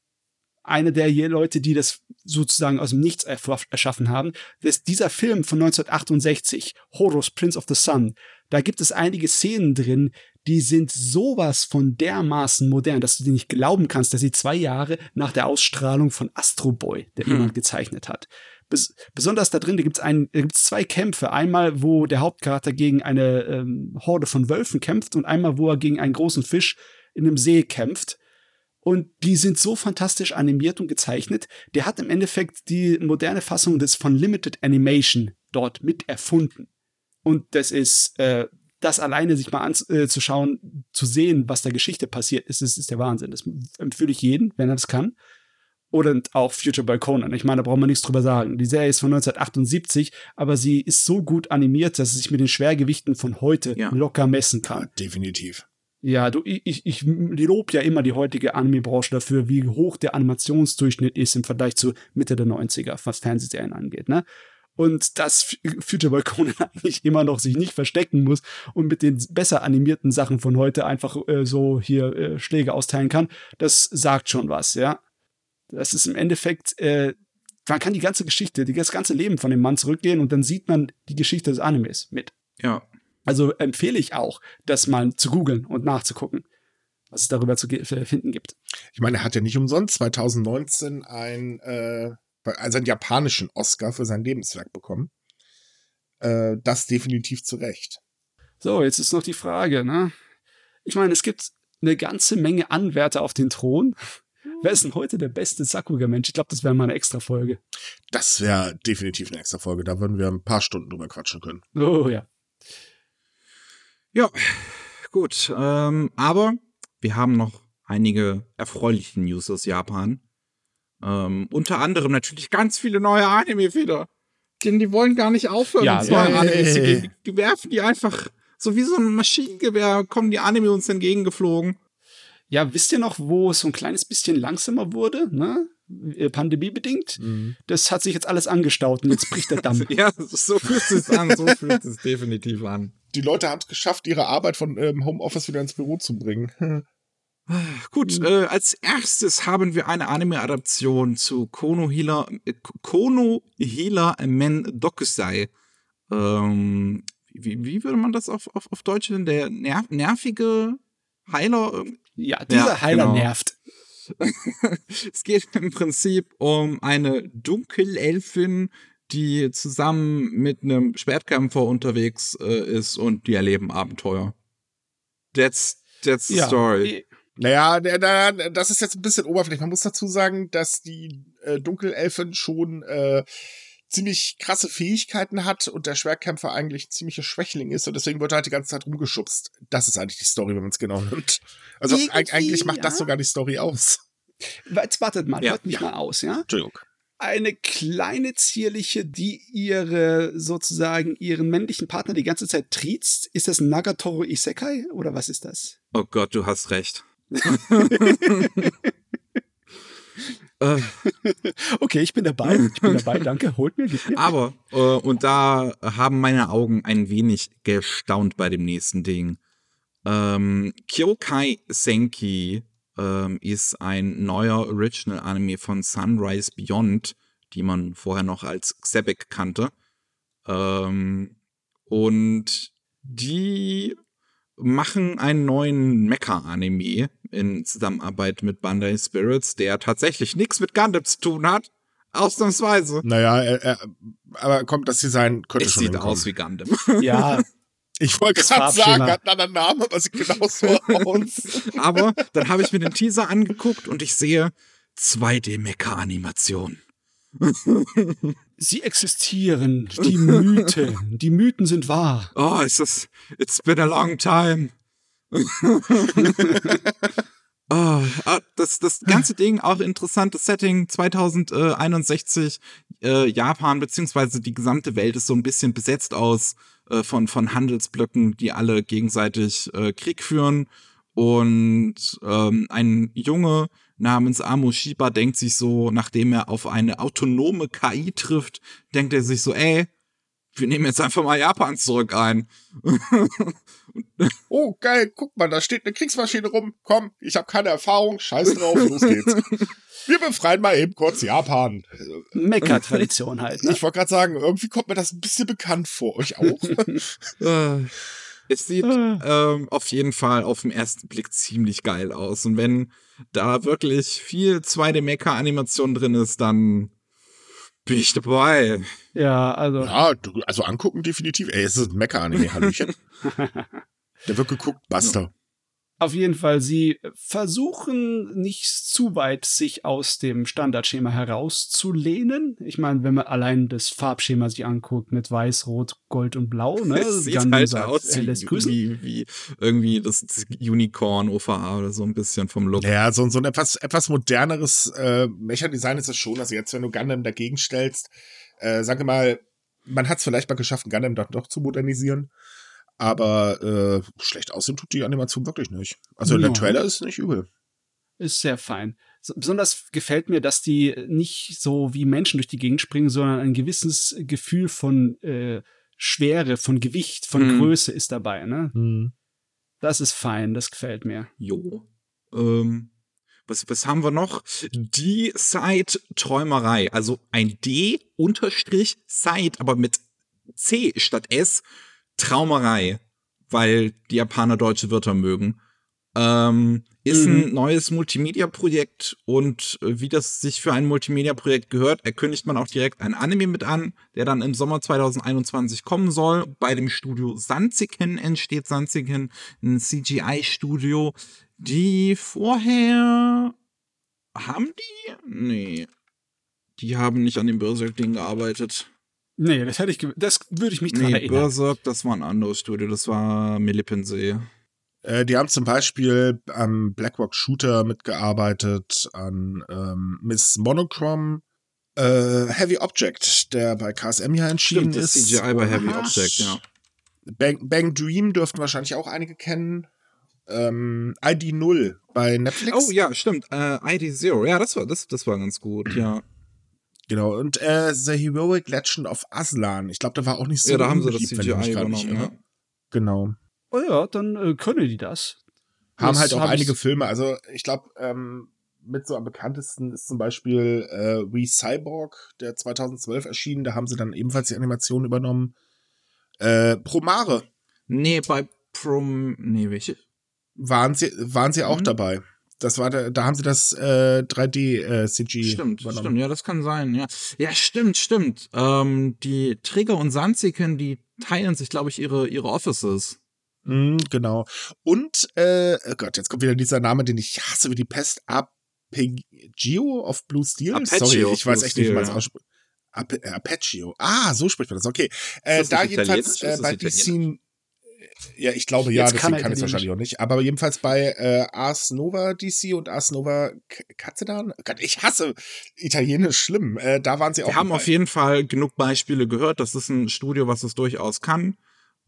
Eine der Leute, die das sozusagen aus dem Nichts erschaffen haben, ist dieser Film von 1968, Horus Prince of the Sun. Da gibt es einige Szenen drin, die sind sowas von dermaßen modern, dass du dir nicht glauben kannst, dass sie zwei Jahre nach der Ausstrahlung von Astro Boy, der hm. jemand gezeichnet hat. Bes besonders da drin, da gibt es zwei Kämpfe. Einmal, wo der Hauptcharakter gegen eine ähm, Horde von Wölfen kämpft und einmal, wo er gegen einen großen Fisch in einem See kämpft. Und die sind so fantastisch animiert und gezeichnet. Der hat im Endeffekt die moderne Fassung des von Limited Animation dort mit erfunden. Und das ist, äh, das alleine sich mal anzuschauen, äh, zu sehen, was der Geschichte passiert ist, ist, ist der Wahnsinn. Das empfehle ich jeden, wenn er das kann. Oder auch Future Boy Conan. Ich meine, da braucht man nichts drüber sagen. Die Serie ist von 1978, aber sie ist so gut animiert, dass sie sich mit den Schwergewichten von heute ja. locker messen kann. Ja, definitiv. Ja, du, ich, ich, ich lob ja immer die heutige Anime-Branche dafür, wie hoch der Animationsdurchschnitt ist im Vergleich zu Mitte der 90er, was Fernsehserien angeht, ne? Und dass Future Boy Conan eigentlich immer noch sich nicht verstecken muss und mit den besser animierten Sachen von heute einfach äh, so hier äh, Schläge austeilen kann, das sagt schon was, ja. Das ist im Endeffekt, äh, man kann die ganze Geschichte, das ganze Leben von dem Mann zurückgehen und dann sieht man die Geschichte des Animes mit. Ja. Also empfehle ich auch, das mal zu googeln und nachzugucken, was es darüber zu finden gibt. Ich meine, er hat ja nicht umsonst 2019 ein, äh, also einen japanischen Oscar für sein Lebenswerk bekommen. Äh, das definitiv zu Recht. So, jetzt ist noch die Frage, ne? Ich meine, es gibt eine ganze Menge Anwärter auf den Thron. Wer ist denn heute der beste Sakuga-Mensch? Ich glaube, das wäre mal eine extra Folge. Das wäre definitiv eine extra Folge. Da würden wir ein paar Stunden drüber quatschen können. Oh ja. Ja, gut. Ähm, aber wir haben noch einige erfreuliche News aus Japan. Ähm, unter anderem natürlich ganz viele neue Anime wieder. Denn die wollen gar nicht aufhören ja, mit neuen Animes. Die, die werfen die einfach so wie so ein Maschinengewehr, kommen die Anime uns entgegengeflogen. Ja, wisst ihr noch, wo es so ein kleines bisschen langsamer wurde, ne? Äh, Pandemie bedingt. Mhm. Das hat sich jetzt alles angestaut und jetzt bricht der Damm. ja, so fühlt es an, so fühlt es definitiv an die Leute haben es geschafft, ihre Arbeit von ähm, Homeoffice wieder ins Büro zu bringen. Gut, äh, als erstes haben wir eine Anime-Adaption zu Kono Hila, äh, Kono Hila Men Dokusai. Ähm, wie, wie würde man das auf, auf, auf Deutsch nennen? Der nerv nervige Heiler? Ja, dieser ja, Heiler genau. nervt. es geht im Prinzip um eine Dunkelelfin, die zusammen mit einem Schwertkämpfer unterwegs äh, ist und die erleben Abenteuer. That's, that's the ja. story. Naja, das ist jetzt ein bisschen oberflächlich. Man muss dazu sagen, dass die äh, Dunkelelfin schon äh, ziemlich krasse Fähigkeiten hat und der Schwertkämpfer eigentlich ein ziemlicher Schwächling ist und deswegen wird er halt die ganze Zeit rumgeschubst. Das ist eigentlich die Story, wenn man es genau nimmt. Also Irgendwie, eigentlich macht ja. das sogar die Story aus. Jetzt wartet mal, ja, hört mich ja. mal aus, ja? Entschuldigung eine kleine zierliche, die ihre sozusagen ihren männlichen Partner die ganze Zeit triezt. Ist das Nagatoro Isekai oder was ist das? Oh Gott, du hast recht. okay, ich bin dabei. Ich bin dabei. Danke. Holt mir. mir. Aber äh, und da haben meine Augen ein wenig gestaunt bei dem nächsten Ding. Ähm, Kyokai Senki ähm, ist ein neuer Original Anime von Sunrise Beyond, die man vorher noch als Xebec kannte. Ähm, und die machen einen neuen Mecha-Anime in Zusammenarbeit mit Bandai Spirits, der tatsächlich nichts mit Gundam zu tun hat. Ausnahmsweise. Naja, er, er, aber kommt, das Design könnte es schon sieht aus wie Gundam. Ja, Ich wollte gerade sagen, hat einen anderen Namen, aber sieht genauso aus. aber dann habe ich mir den Teaser angeguckt und ich sehe 2D-Mecha-Animation. Sie existieren, die Mythen. Die Mythen sind wahr. Oh, ist das. It's been a long time. Oh, das, das ganze Ding, auch interessantes Setting, 2061, äh, Japan, beziehungsweise die gesamte Welt ist so ein bisschen besetzt aus äh, von, von Handelsblöcken, die alle gegenseitig äh, Krieg führen. Und ähm, ein Junge namens Amo Shiba denkt sich so, nachdem er auf eine autonome KI trifft, denkt er sich so, ey, wir nehmen jetzt einfach mal Japan zurück ein. oh, geil, guck mal, da steht eine Kriegsmaschine rum. Komm, ich habe keine Erfahrung, scheiß drauf, los geht's. Wir befreien mal eben kurz Japan. Mekka-Tradition halt. Ne? Ich wollte gerade sagen, irgendwie kommt mir das ein bisschen bekannt vor. Euch auch? Es sieht ah. ähm, auf jeden Fall auf den ersten Blick ziemlich geil aus. Und wenn da wirklich viel 2D-Mecha-Animation drin ist, dann bin ich dabei. Ja, also. Ja, also angucken definitiv. Ey, es ist ein Mecha-Anime, Hallöchen. Der wird geguckt, basta auf jeden Fall, sie versuchen nicht zu weit sich aus dem Standardschema herauszulehnen. Ich meine, wenn man allein das Farbschema sich anguckt mit Weiß, Rot, Gold und Blau, ne? Es sieht Gundam halt sagt, aus wie, wie, irgendwie das Unicorn OVA oder so ein bisschen vom Look. Ja, so, so ein etwas, etwas moderneres äh, Mecha-Design ist es schon. Also jetzt, wenn du Gundam dagegen stellst, äh, sage mal, man hat es vielleicht mal geschafft, Gundam doch, doch zu modernisieren. Aber äh, schlecht aussehen tut die Animation wirklich nicht. Also ja. der Trailer ist nicht übel. Ist sehr fein. So, besonders gefällt mir, dass die nicht so wie Menschen durch die Gegend springen, sondern ein gewisses Gefühl von äh, Schwere, von Gewicht, von hm. Größe ist dabei. Ne? Hm. Das ist fein, das gefällt mir. Jo. Ähm, was, was haben wir noch? Die Side-Träumerei. Also ein D unterstrich Side, aber mit C statt S Traumerei, weil die Japaner deutsche Wörter mögen. Ähm, ist mhm. ein neues Multimedia-Projekt und äh, wie das sich für ein Multimedia-Projekt gehört, erkündigt man auch direkt ein Anime mit an, der dann im Sommer 2021 kommen soll. Bei dem Studio Sanziken entsteht Sanziken, ein CGI-Studio, die vorher haben die? Nee. Die haben nicht an dem Berserk-Ding gearbeitet. Nee, das hätte ich, das würde ich mich dran nee, erinnern. Berserk, das war ein anderes Studio, das war Millipensee. Äh, die haben zum Beispiel am Blackrock Shooter mitgearbeitet, an ähm, Miss Monochrome, äh, Heavy Object, der bei KSM ja entschieden Stimmt, ist. Das CGI bei Heavy Object, ja. Bang, Bang Dream dürften wahrscheinlich auch einige kennen. Ähm, ID 0 bei Netflix. Oh ja, stimmt. Äh, ID Zero. Ja, das war, das, das war ganz gut, ja. Genau, und äh, The Heroic Legend of Aslan. Ich glaube, da war auch nicht so Ja, da haben sie das CGI übernommen, ja. Genau. Oh ja, dann äh, können die das. Haben das halt auch hab einige Filme. Also ich glaube, ähm, mit so am bekanntesten ist zum Beispiel äh, We Cyborg, der 2012 erschienen. Da haben sie dann ebenfalls die Animation übernommen. Äh, Promare. Nee, bei Prom... Nee, welche? Waren sie, waren sie auch mhm. dabei. Das war da, da haben sie das äh, 3D äh, CG. Stimmt, übernommen. stimmt, ja, das kann sein, ja. Ja, stimmt, stimmt. Ähm, die Trigger und Sanziken, die teilen sich, glaube ich, ihre, ihre Offices. Mm, genau. Und, äh, oh Gott, jetzt kommt wieder dieser Name, den ich hasse wie die Pest. Arpeggio of Blue Steel? Arpeggio Sorry, ich weiß echt nicht, wie man es ausspricht. Arpeggio. Ah, so spricht man das. Okay. Äh, da jedenfalls äh, bei DC ja, ich glaube ja, Jetzt deswegen kann, kann ich es wahrscheinlich auch nicht. Aber jedenfalls bei äh, Ars Nova DC und Ars Nova Katzedan. Gott, ich hasse Italienisch schlimm. Äh, da waren sie auch. Wir haben auf jeden Fall genug Beispiele gehört. Das ist ein Studio, was es durchaus kann.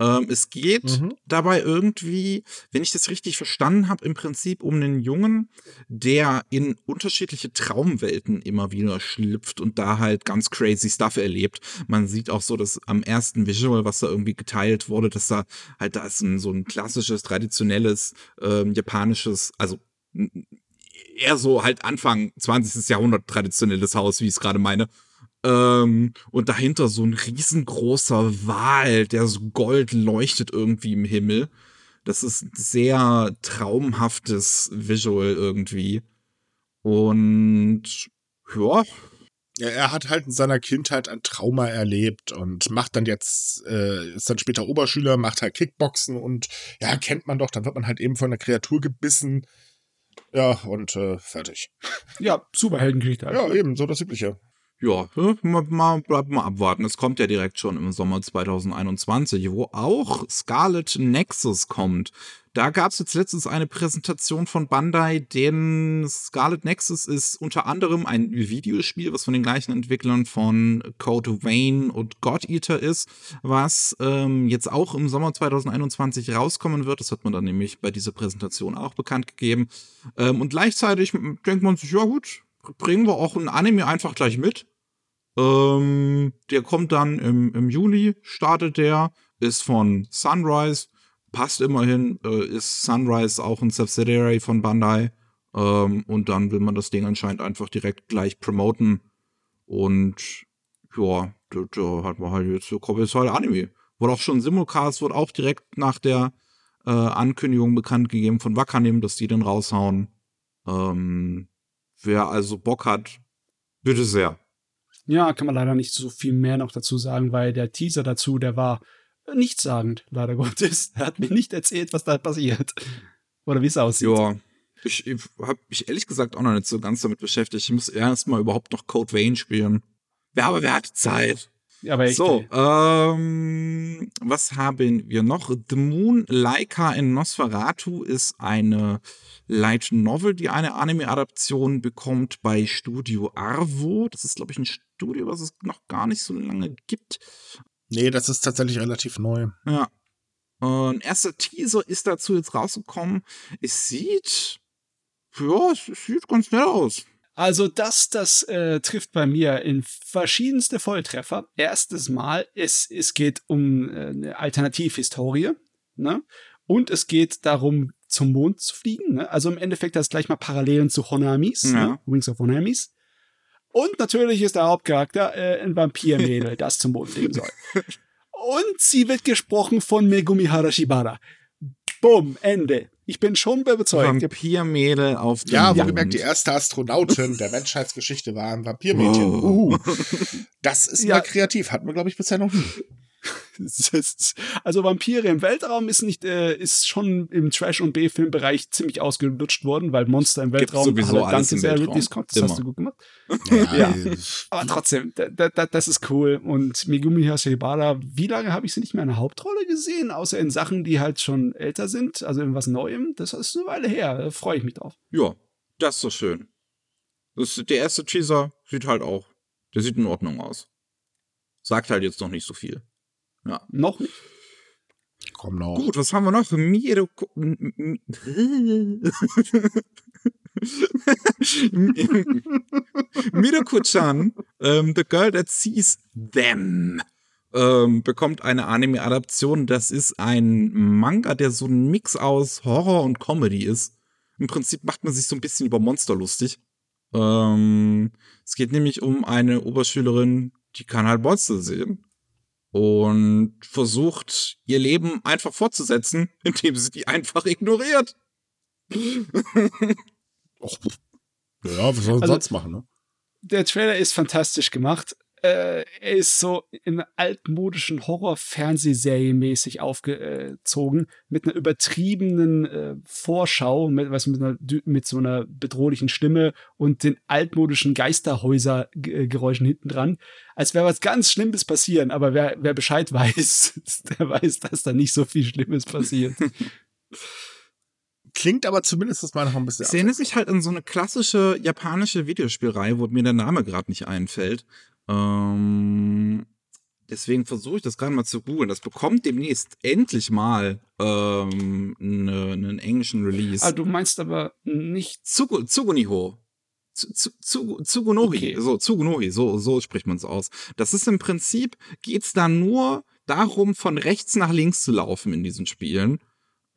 Ähm, es geht mhm. dabei irgendwie, wenn ich das richtig verstanden habe, im Prinzip um einen Jungen, der in unterschiedliche Traumwelten immer wieder schlüpft und da halt ganz crazy Stuff erlebt. Man sieht auch so, dass am ersten Visual, was da irgendwie geteilt wurde, dass da halt da ist ein, so ein klassisches, traditionelles, ähm, japanisches, also eher so halt Anfang 20. Jahrhundert traditionelles Haus, wie ich es gerade meine. Ähm, und dahinter so ein riesengroßer Wal, der so gold leuchtet irgendwie im Himmel. Das ist ein sehr traumhaftes Visual irgendwie. Und ja. ja. Er hat halt in seiner Kindheit ein Trauma erlebt und macht dann jetzt, äh, ist dann später Oberschüler, macht halt Kickboxen und ja, kennt man doch, dann wird man halt eben von einer Kreatur gebissen. Ja, und äh, fertig. Ja, Superheldenkrieg halt. Ja, eben, so das Übliche ja, mal, mal, mal abwarten. Es kommt ja direkt schon im Sommer 2021, wo auch Scarlet Nexus kommt. Da gab es jetzt letztens eine Präsentation von Bandai, denn Scarlet Nexus ist unter anderem ein Videospiel, was von den gleichen Entwicklern von Code Vein und God Eater ist, was ähm, jetzt auch im Sommer 2021 rauskommen wird. Das hat man dann nämlich bei dieser Präsentation auch bekannt gegeben. Ähm, und gleichzeitig denkt man sich, ja gut, bringen wir auch ein Anime einfach gleich mit. Ähm, der kommt dann im, im Juli, startet der, ist von Sunrise, passt immerhin, äh, ist Sunrise auch ein Subsidiary von Bandai. Ähm, und dann will man das Ding anscheinend einfach direkt gleich promoten. Und ja, da, da hat man halt jetzt, kommt jetzt halt Anime. Wurde auch schon Simulcast, wurde auch direkt nach der äh, Ankündigung bekannt gegeben von Wakanim, dass die den raushauen. Ähm, wer also Bock hat, bitte sehr. Ja, kann man leider nicht so viel mehr noch dazu sagen, weil der Teaser dazu, der war nichtssagend, leider Gottes. Er hat mir nicht erzählt, was da passiert. Oder wie es aussieht. Ja, ich, ich habe mich ehrlich gesagt auch noch nicht so ganz damit beschäftigt. Ich muss erst mal überhaupt noch Code Vein spielen. Ja, aber wer hat Zeit? Ja, aber echt, so, ähm, was haben wir noch? The Moon Laika in Nosferatu ist eine Light Novel, die eine Anime-Adaption bekommt bei Studio Arvo. Das ist, glaube ich, ein Studio, was es noch gar nicht so lange gibt. Nee, das ist tatsächlich relativ neu. Ja. Ein erster Teaser ist dazu jetzt rausgekommen. Es sieht, ja, es sieht ganz nett aus. Also das, das äh, trifft bei mir in verschiedenste Volltreffer. Erstes Mal, es, es geht um äh, eine Alternativhistorie, ne? Und es geht darum, zum Mond zu fliegen. Ne? Also im Endeffekt das gleich mal Parallelen zu Honamis, ja. ne? Wings of Honamis. Und natürlich ist der Hauptcharakter äh, ein Vampirmädel, das zum Mond fliegen soll. Und sie wird gesprochen von Megumi Harashibara. Bumm, Ende. Ich bin schon überzeugt. Vampirmädel auf dem Ja, wohlgemerkt, die erste Astronautin der Menschheitsgeschichte war ein Vampirmädchen. Oh. Uh. Das ist ja kreativ. Hatten wir, glaube ich, bisher noch nie. also Vampire im Weltraum ist nicht, äh, ist schon im Trash- und B-Filmbereich ziemlich ausgelutscht worden, weil Monster im Weltraum. Gibt sowieso alle, danke sehr, Ridley Scott, das Immer. hast du gut gemacht. Ja, ja. aber trotzdem, da, da, das ist cool. Und Megumi Hashibara, wie lange habe ich sie nicht mehr in der Hauptrolle gesehen, außer in Sachen, die halt schon älter sind, also in was Neuem? Das ist eine Weile her. Da freue ich mich drauf. Ja, das ist so schön. Das, der erste Teaser sieht halt auch, der sieht in Ordnung aus. Sagt halt jetzt noch nicht so viel. Ja. Noch nicht. Komm noch. Gut, was haben wir noch? Miro Miroko-chan, ähm, The Girl That Sees Them, ähm, bekommt eine Anime-Adaption. Das ist ein Manga, der so ein Mix aus Horror und Comedy ist. Im Prinzip macht man sich so ein bisschen über Monster lustig. Ähm, es geht nämlich um eine Oberschülerin, die kann halt Monster sehen und versucht, ihr Leben einfach fortzusetzen, indem sie die einfach ignoriert. Och, ja, was soll man also, sonst machen, ne? Der Trailer ist fantastisch gemacht äh, er ist so in altmodischen Horror-Fernsehserie mäßig aufgezogen, mit einer übertriebenen äh, Vorschau, mit, was, mit, einer, mit so einer bedrohlichen Stimme und den altmodischen Geisterhäuser-Geräuschen hinten dran, als wäre was ganz Schlimmes passieren, aber wer, wer Bescheid weiß, der weiß, dass da nicht so viel Schlimmes passiert. Klingt aber zumindest mal noch ein bisschen. Es erinnert sich halt an so eine klassische japanische Videospielreihe, wo mir der Name gerade nicht einfällt. Ähm, deswegen versuche ich das gerade mal zu googeln. Das bekommt demnächst endlich mal ähm, ne, einen englischen Release. Ah, du meinst aber nicht Tsugu, Tsuguniho. Tsugunohi, okay. so Tsugunohi, so so spricht man es aus. Das ist im Prinzip geht's da nur darum, von rechts nach links zu laufen in diesen Spielen.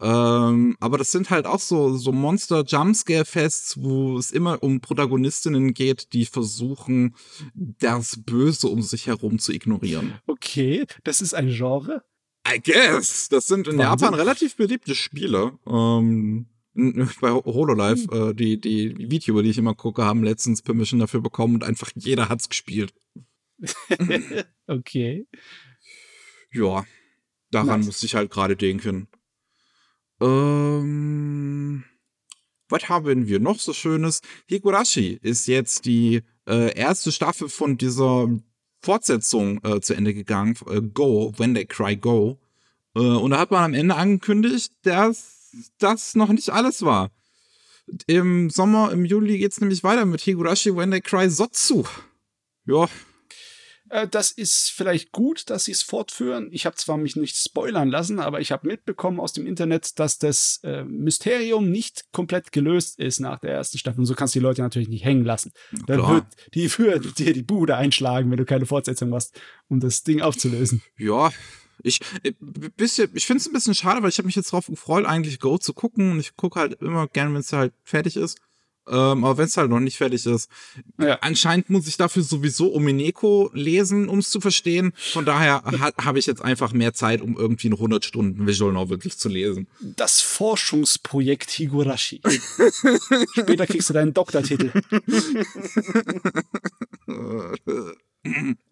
Ähm, aber das sind halt auch so, so Monster-Jumpscare-Fests, wo es immer um Protagonistinnen geht, die versuchen, das Böse um sich herum zu ignorieren. Okay, das ist ein Genre? I guess. Das sind in Wahnsinn. Japan relativ beliebte Spiele. Ähm, bei Hololive, hm. äh, die, die Video, die ich immer gucke, haben letztens Permission dafür bekommen und einfach jeder hat's gespielt. okay. Ja, daran nice. musste ich halt gerade denken. Ähm, was haben wir noch so Schönes? Higurashi ist jetzt die äh, erste Staffel von dieser Fortsetzung äh, zu Ende gegangen. Äh, Go, When They Cry Go. Äh, und da hat man am Ende angekündigt, dass das noch nicht alles war. Im Sommer, im Juli geht's nämlich weiter mit Higurashi When They Cry Sotsu. Ja, äh, das ist vielleicht gut, dass sie es fortführen. Ich habe zwar mich nicht spoilern lassen, aber ich habe mitbekommen aus dem Internet, dass das äh, Mysterium nicht komplett gelöst ist nach der ersten Staffel. Und so kannst du die Leute natürlich nicht hängen lassen. Dann wird die für dir die Bude einschlagen, wenn du keine Fortsetzung machst, um das Ding aufzulösen. Ja, ich, äh, bisschen, ich finde es ein bisschen schade, weil ich habe mich jetzt darauf gefreut, eigentlich Go zu gucken. Und ich gucke halt immer gerne, wenn es halt fertig ist. Ähm, aber wenn es halt noch nicht fertig ist. Ja. Anscheinend muss ich dafür sowieso Omineko lesen, um es zu verstehen. Von daher ha habe ich jetzt einfach mehr Zeit, um irgendwie eine 100 Stunden Visual Novel zu lesen. Das Forschungsprojekt Higurashi. Später kriegst du deinen Doktortitel.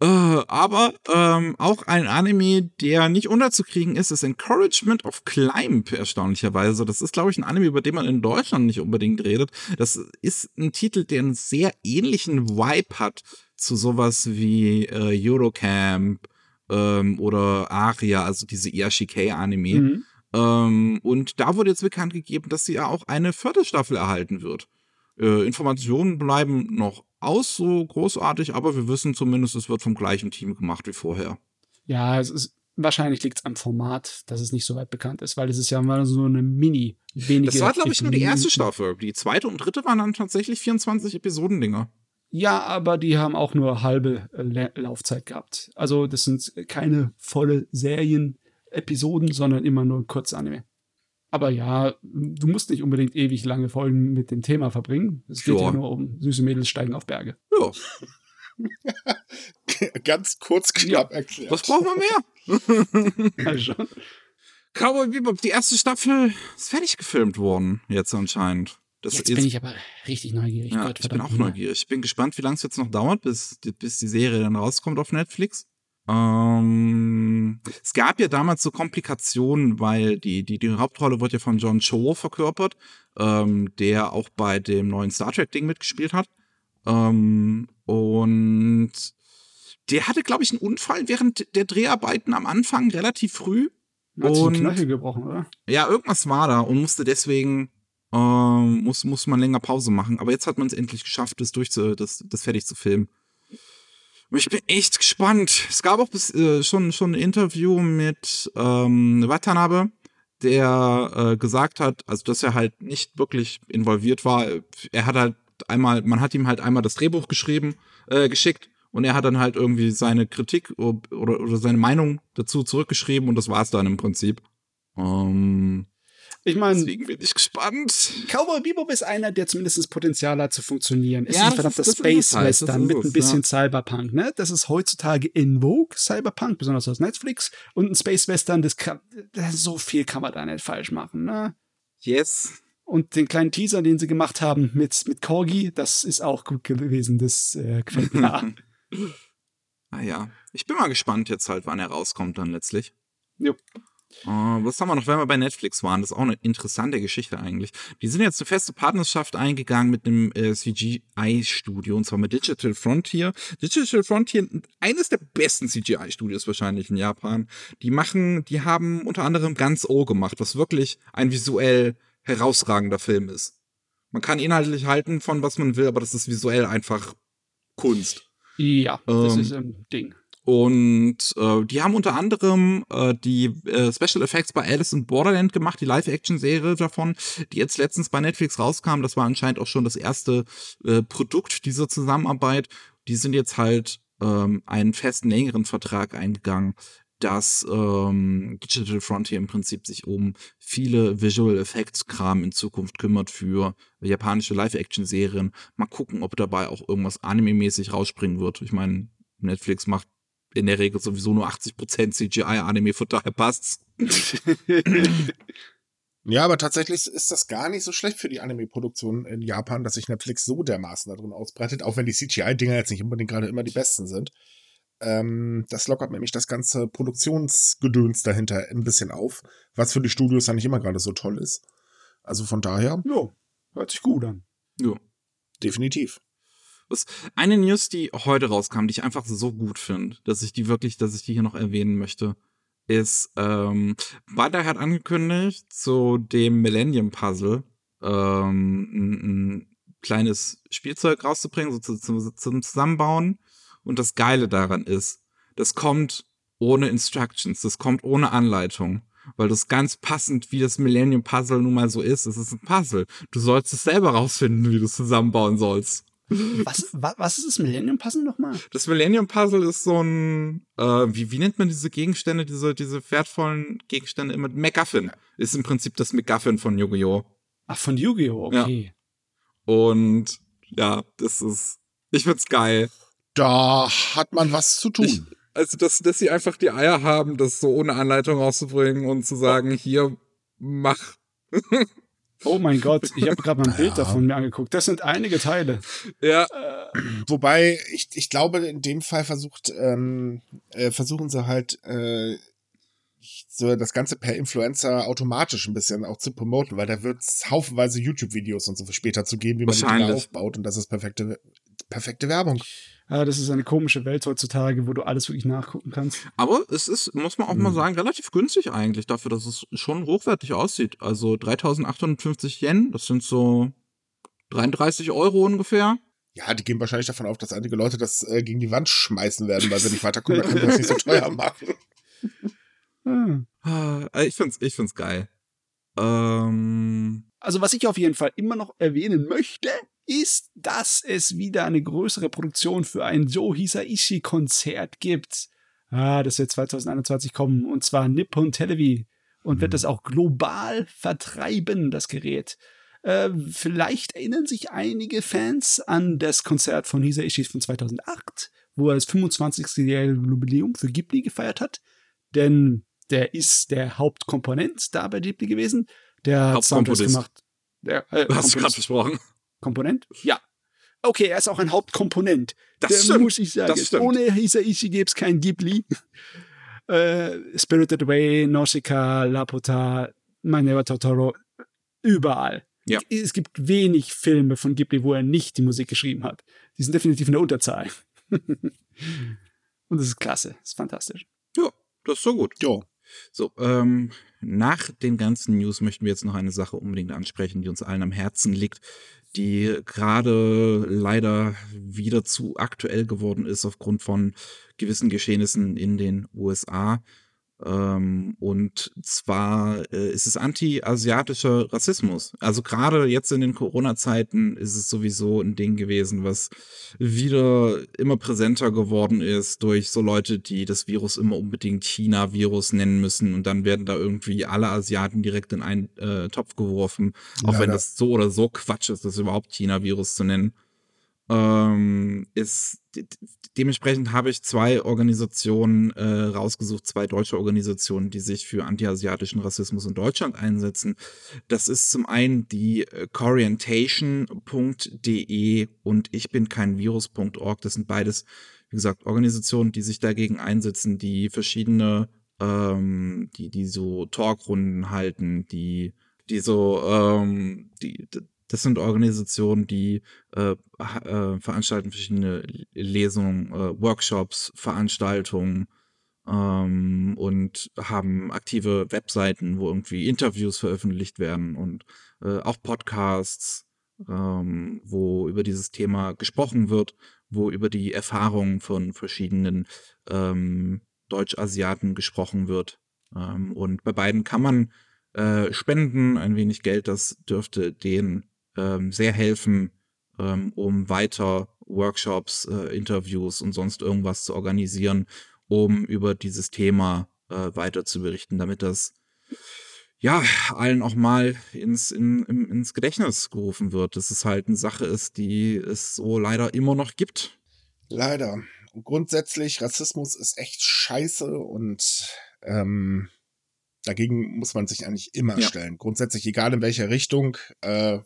Äh, aber ähm, auch ein Anime, der nicht unterzukriegen ist, ist Encouragement of Climb, erstaunlicherweise. Das ist, glaube ich, ein Anime, über den man in Deutschland nicht unbedingt redet. Das ist ein Titel, der einen sehr ähnlichen Vibe hat zu sowas wie äh, Eurocamp ähm, oder Aria, also diese ERCK-Anime. Mhm. Ähm, und da wurde jetzt bekannt gegeben, dass sie ja auch eine vierte Staffel erhalten wird. Äh, Informationen bleiben noch aus so großartig, aber wir wissen zumindest, es wird vom gleichen Team gemacht wie vorher. Ja, es ist wahrscheinlich liegt es am Format, dass es nicht so weit bekannt ist, weil es ist ja mal so eine Mini, wenige. Das war, glaube ich, nur die erste Staffel. Die zweite und dritte waren dann tatsächlich 24 Episodendinger. Ja, aber die haben auch nur halbe La Laufzeit gehabt. Also das sind keine volle Serien-Episoden, sondern immer nur Kurzanime. Aber ja, du musst nicht unbedingt ewig lange Folgen mit dem Thema verbringen. Es geht ja, ja nur um süße Mädels steigen auf Berge. Ja. Ganz kurz knapp ja. erklärt. Was brauchen wir mehr? ja, schon. Cowboy Bebop, die erste Staffel ist fertig gefilmt worden, jetzt anscheinend. Das jetzt bin ich aber richtig neugierig. Ja, Gott, ich bin auch neugierig. Ich bin gespannt, wie lange es jetzt noch dauert, bis, bis die Serie dann rauskommt auf Netflix. Ähm, es gab ja damals so Komplikationen, weil die, die, die Hauptrolle wird ja von John Cho verkörpert, ähm, der auch bei dem neuen Star Trek-Ding mitgespielt hat. Ähm, und der hatte, glaube ich, einen Unfall während der Dreharbeiten am Anfang relativ früh. Hat und, sich Knöchel gebrochen, oder? Ja, irgendwas war da und musste deswegen ähm, muss, muss man länger Pause machen. Aber jetzt hat man es endlich geschafft, das, durchzu, das, das fertig zu filmen. Ich bin echt gespannt. Es gab auch bis, äh, schon, schon ein Interview mit ähm, Watanabe, der äh, gesagt hat, also dass er halt nicht wirklich involviert war. Er hat halt einmal, man hat ihm halt einmal das Drehbuch geschrieben, äh, geschickt und er hat dann halt irgendwie seine Kritik oder, oder seine Meinung dazu zurückgeschrieben und das war's dann im Prinzip. Ähm, ich meine, deswegen bin ich gespannt. Cowboy Bebop ist einer, der zumindest das Potenzial hat zu funktionieren. Es ja, ist ein verdammter Space Western mit ein bisschen ja. Cyberpunk, ne? Das ist heutzutage in Vogue, Cyberpunk, besonders aus Netflix. Und ein Space Western, das kann, so viel kann man da nicht falsch machen, ne? Yes. Und den kleinen Teaser, den sie gemacht haben mit, mit Corgi, das ist auch gut gewesen. Das äh, gefällt mir. naja, ah ich bin mal gespannt jetzt halt, wann er rauskommt dann letztlich. Jupp. Uh, was haben wir noch, wenn wir bei Netflix waren? Das ist auch eine interessante Geschichte eigentlich. Die sind jetzt eine feste Partnerschaft eingegangen mit einem äh, CGI-Studio, und zwar mit Digital Frontier. Digital Frontier, eines der besten CGI-Studios wahrscheinlich in Japan. Die machen, die haben unter anderem ganz O gemacht, was wirklich ein visuell herausragender Film ist. Man kann inhaltlich halten von was man will, aber das ist visuell einfach Kunst. Ja, das ähm, ist ein Ding. Und äh, die haben unter anderem äh, die äh, Special Effects bei Alice in Borderland gemacht, die Live-Action-Serie davon, die jetzt letztens bei Netflix rauskam. Das war anscheinend auch schon das erste äh, Produkt dieser Zusammenarbeit. Die sind jetzt halt ähm, einen festen, längeren Vertrag eingegangen, dass ähm, Digital Frontier im Prinzip sich um viele Visual Effects Kram in Zukunft kümmert für japanische Live-Action-Serien. Mal gucken, ob dabei auch irgendwas anime-mäßig rausspringen wird. Ich meine, Netflix macht in der Regel sowieso nur 80% CGI-Anime, von daher passt's. ja, aber tatsächlich ist das gar nicht so schlecht für die Anime-Produktion in Japan, dass sich Netflix so dermaßen darin ausbreitet, auch wenn die CGI-Dinger jetzt nicht unbedingt gerade immer die besten sind. Ähm, das lockert nämlich das ganze Produktionsgedöns dahinter ein bisschen auf, was für die Studios ja nicht immer gerade so toll ist. Also von daher. Ja, hört sich gut an. Ja. Definitiv. Eine News, die heute rauskam, die ich einfach so gut finde, dass ich die wirklich, dass ich die hier noch erwähnen möchte, ist, ähm, Bandai hat angekündigt, zu dem Millennium Puzzle ähm, ein, ein kleines Spielzeug rauszubringen, so zu, zu, zum Zusammenbauen. Und das Geile daran ist, das kommt ohne Instructions, das kommt ohne Anleitung weil das ganz passend, wie das Millennium Puzzle nun mal so ist. Es ist ein Puzzle. Du sollst es selber rausfinden, wie du es zusammenbauen sollst. Was, was, was ist das Millennium Puzzle nochmal? Das Millennium Puzzle ist so ein, äh, wie, wie nennt man diese Gegenstände, diese, diese wertvollen Gegenstände immer? MacGuffin ist im Prinzip das MacGuffin von Yu-Gi-Oh! Ach, von Yu-Gi-Oh! Okay. Und ja, das ist, ich find's geil. Da hat man was zu tun. Ich, also, dass, dass sie einfach die Eier haben, das so ohne Anleitung rauszubringen und zu sagen, hier, mach. Oh mein Gott, ich habe gerade mal ein Bild ja. davon mir angeguckt. Das sind einige Teile. Ja. Äh, Wobei, ich, ich glaube, in dem Fall versucht, ähm, äh, versuchen sie halt äh, so das Ganze per Influencer automatisch ein bisschen auch zu promoten, weil da wird es haufenweise YouTube-Videos und so später zu geben, wie man die aufbaut und das ist perfekte, perfekte Werbung. Ja, das ist eine komische Welt heutzutage, wo du alles wirklich nachgucken kannst. Aber es ist, muss man auch mhm. mal sagen, relativ günstig eigentlich dafür, dass es schon hochwertig aussieht. Also 3850 Yen, das sind so 33 Euro ungefähr. Ja, die gehen wahrscheinlich davon auf, dass einige Leute das äh, gegen die Wand schmeißen werden, weil sie nicht weiterkommen, dann können wir das nicht so teuer machen. Hm. Ich find's, ich find's geil. Ähm. Also, was ich auf jeden Fall immer noch erwähnen möchte, ist, dass es wieder eine größere Produktion für ein Joe Hisaishi-Konzert gibt. Ah, das wird 2021 kommen, und zwar Nippon Televi. Und mhm. wird das auch global vertreiben, das Gerät. Äh, vielleicht erinnern sich einige Fans an das Konzert von Hisaishi von 2008, wo er das 25. Jubiläum für Ghibli gefeiert hat. Denn der ist der Hauptkomponent da bei Ghibli gewesen. Der hat Soundtracks gemacht. Der, äh, Hast du gerade versprochen. Komponent? Ja. Okay, er ist auch ein Hauptkomponent. Das Der, stimmt. muss ich sagen. Das stimmt. Ohne Hisaishi gäbe es kein Ghibli. äh, Spirited Away, Nausicaa, Laputa, My Neighbor Totoro, überall. Ja. Es gibt wenig Filme von Ghibli, wo er nicht die Musik geschrieben hat. Die sind definitiv in der Unterzahl. Und das ist klasse, das ist fantastisch. Ja, das ist so gut. Ja. So, ähm, nach den ganzen News möchten wir jetzt noch eine Sache unbedingt ansprechen, die uns allen am Herzen liegt, die gerade leider wieder zu aktuell geworden ist aufgrund von gewissen Geschehnissen in den USA. Ähm, und zwar äh, ist es anti-asiatischer Rassismus. Also gerade jetzt in den Corona-Zeiten ist es sowieso ein Ding gewesen, was wieder immer präsenter geworden ist durch so Leute, die das Virus immer unbedingt China-Virus nennen müssen und dann werden da irgendwie alle Asiaten direkt in einen äh, Topf geworfen, auch Leider. wenn das so oder so Quatsch ist, das überhaupt China-Virus zu nennen ähm, ist dementsprechend habe ich zwei Organisationen äh, rausgesucht, zwei deutsche Organisationen, die sich für antiasiatischen Rassismus in Deutschland einsetzen. Das ist zum einen die äh, Corientation.de und ich bin kein Virus.org. Das sind beides, wie gesagt, Organisationen, die sich dagegen einsetzen, die verschiedene, ähm, die, die so Talkrunden halten, die die so, ähm, die, das sind Organisationen, die äh, äh, veranstalten verschiedene Lesungen, äh, Workshops, Veranstaltungen ähm, und haben aktive Webseiten, wo irgendwie Interviews veröffentlicht werden und äh, auch Podcasts, ähm, wo über dieses Thema gesprochen wird, wo über die Erfahrungen von verschiedenen ähm, Deutsch-Asiaten gesprochen wird. Ähm, und bei beiden kann man äh, spenden, ein wenig Geld, das dürfte den ähm, sehr helfen, ähm, um weiter Workshops, äh, Interviews und sonst irgendwas zu organisieren, um über dieses Thema äh, weiter zu berichten, damit das ja allen auch mal ins, in, in, ins Gedächtnis gerufen wird, dass es halt eine Sache ist, die es so leider immer noch gibt. Leider. Und grundsätzlich, Rassismus ist echt scheiße und ähm, dagegen muss man sich eigentlich immer ja. stellen. Grundsätzlich, egal in welcher Richtung, äh,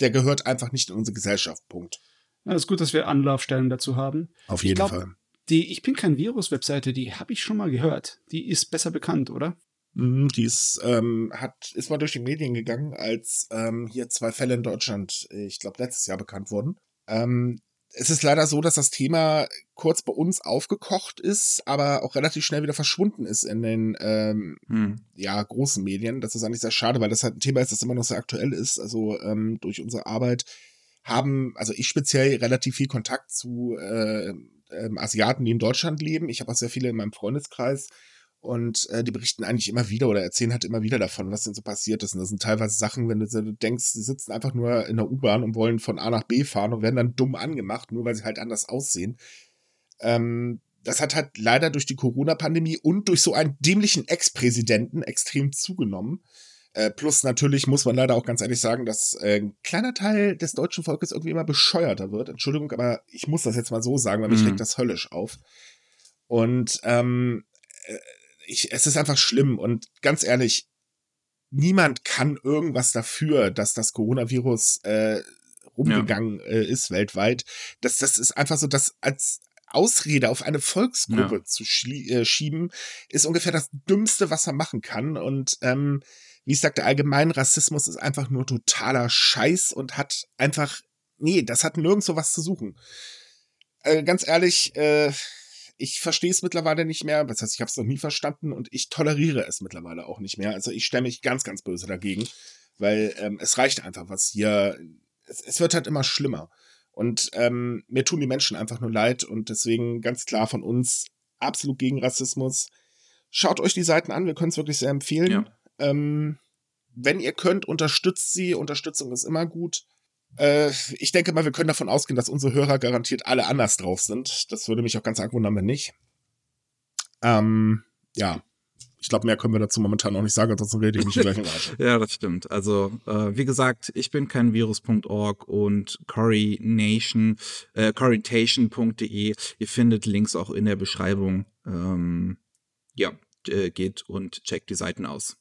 der gehört einfach nicht in unsere Gesellschaft. Punkt. Ja, ist gut, dass wir Anlaufstellen dazu haben. Auf jeden glaub, Fall. Die Ich bin kein Virus-Webseite, die habe ich schon mal gehört. Die ist besser bekannt, oder? Mhm, die ist, ähm, hat, ist mal durch die Medien gegangen, als ähm, hier zwei Fälle in Deutschland, ich glaube, letztes Jahr bekannt wurden. Ähm, es ist leider so, dass das Thema kurz bei uns aufgekocht ist, aber auch relativ schnell wieder verschwunden ist in den ähm, hm. ja, großen Medien. Das ist eigentlich sehr schade, weil das halt ein Thema ist, das immer noch sehr aktuell ist. Also ähm, durch unsere Arbeit haben, also ich speziell relativ viel Kontakt zu äh, äh, Asiaten, die in Deutschland leben. Ich habe auch sehr viele in meinem Freundeskreis und äh, die berichten eigentlich immer wieder oder erzählen halt immer wieder davon, was denn so passiert ist. Und das sind teilweise Sachen, wenn du, du denkst, sie sitzen einfach nur in der U-Bahn und wollen von A nach B fahren und werden dann dumm angemacht, nur weil sie halt anders aussehen. Ähm, das hat halt leider durch die Corona-Pandemie und durch so einen dämlichen Ex-Präsidenten extrem zugenommen. Äh, plus natürlich muss man leider auch ganz ehrlich sagen, dass äh, ein kleiner Teil des deutschen Volkes irgendwie immer bescheuerter wird. Entschuldigung, aber ich muss das jetzt mal so sagen, weil mich mhm. regt das höllisch auf. Und ähm, äh, ich, es ist einfach schlimm. Und ganz ehrlich, niemand kann irgendwas dafür, dass das Coronavirus äh, rumgegangen ja. äh, ist weltweit. Das, das ist einfach so, dass als Ausrede auf eine Volksgruppe ja. zu äh, schieben, ist ungefähr das Dümmste, was er machen kann. Und ähm, wie ich sagte, allgemein Rassismus ist einfach nur totaler Scheiß und hat einfach, nee, das hat nirgendwo was zu suchen. Äh, ganz ehrlich, äh, ich verstehe es mittlerweile nicht mehr. Das heißt, ich habe es noch nie verstanden und ich toleriere es mittlerweile auch nicht mehr. Also ich stelle mich ganz, ganz böse dagegen, weil ähm, es reicht einfach, was hier. Es, es wird halt immer schlimmer. Und ähm, mir tun die Menschen einfach nur leid und deswegen ganz klar von uns absolut gegen Rassismus. Schaut euch die Seiten an, wir können es wirklich sehr empfehlen. Ja. Ähm, wenn ihr könnt, unterstützt sie. Unterstützung ist immer gut. Äh, ich denke mal, wir können davon ausgehen, dass unsere Hörer garantiert alle anders drauf sind. Das würde mich auch ganz arg wundern, wenn nicht. Ähm, ja, ich glaube, mehr können wir dazu momentan noch nicht sagen, ansonsten rede ich mich gleich in Arsch. ja, das stimmt. Also, äh, wie gesagt, ich bin kein Virus.org und Corynation, äh, Corytation.de. Ihr findet Links auch in der Beschreibung. Ähm, ja, äh, geht und checkt die Seiten aus.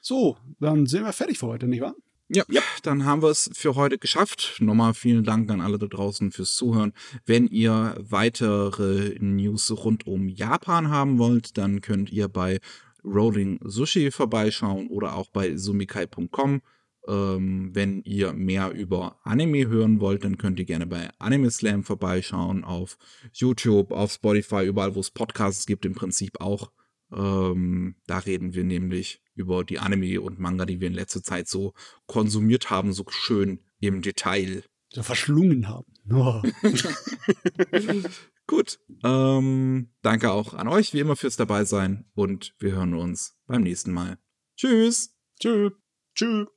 So, dann sind wir fertig für heute, nicht wahr? Ja, ja, dann haben wir es für heute geschafft. Nochmal vielen Dank an alle da draußen fürs Zuhören. Wenn ihr weitere News rund um Japan haben wollt, dann könnt ihr bei Rolling Sushi vorbeischauen oder auch bei sumikai.com. Ähm, wenn ihr mehr über Anime hören wollt, dann könnt ihr gerne bei Anime Slam vorbeischauen, auf YouTube, auf Spotify, überall wo es Podcasts gibt, im Prinzip auch. Ähm, da reden wir nämlich über die Anime und Manga, die wir in letzter Zeit so konsumiert haben, so schön im Detail. So verschlungen haben. Oh. Gut. Ähm, danke auch an euch, wie immer, fürs dabei sein und wir hören uns beim nächsten Mal. Tschüss. Tschüss. Tschüss.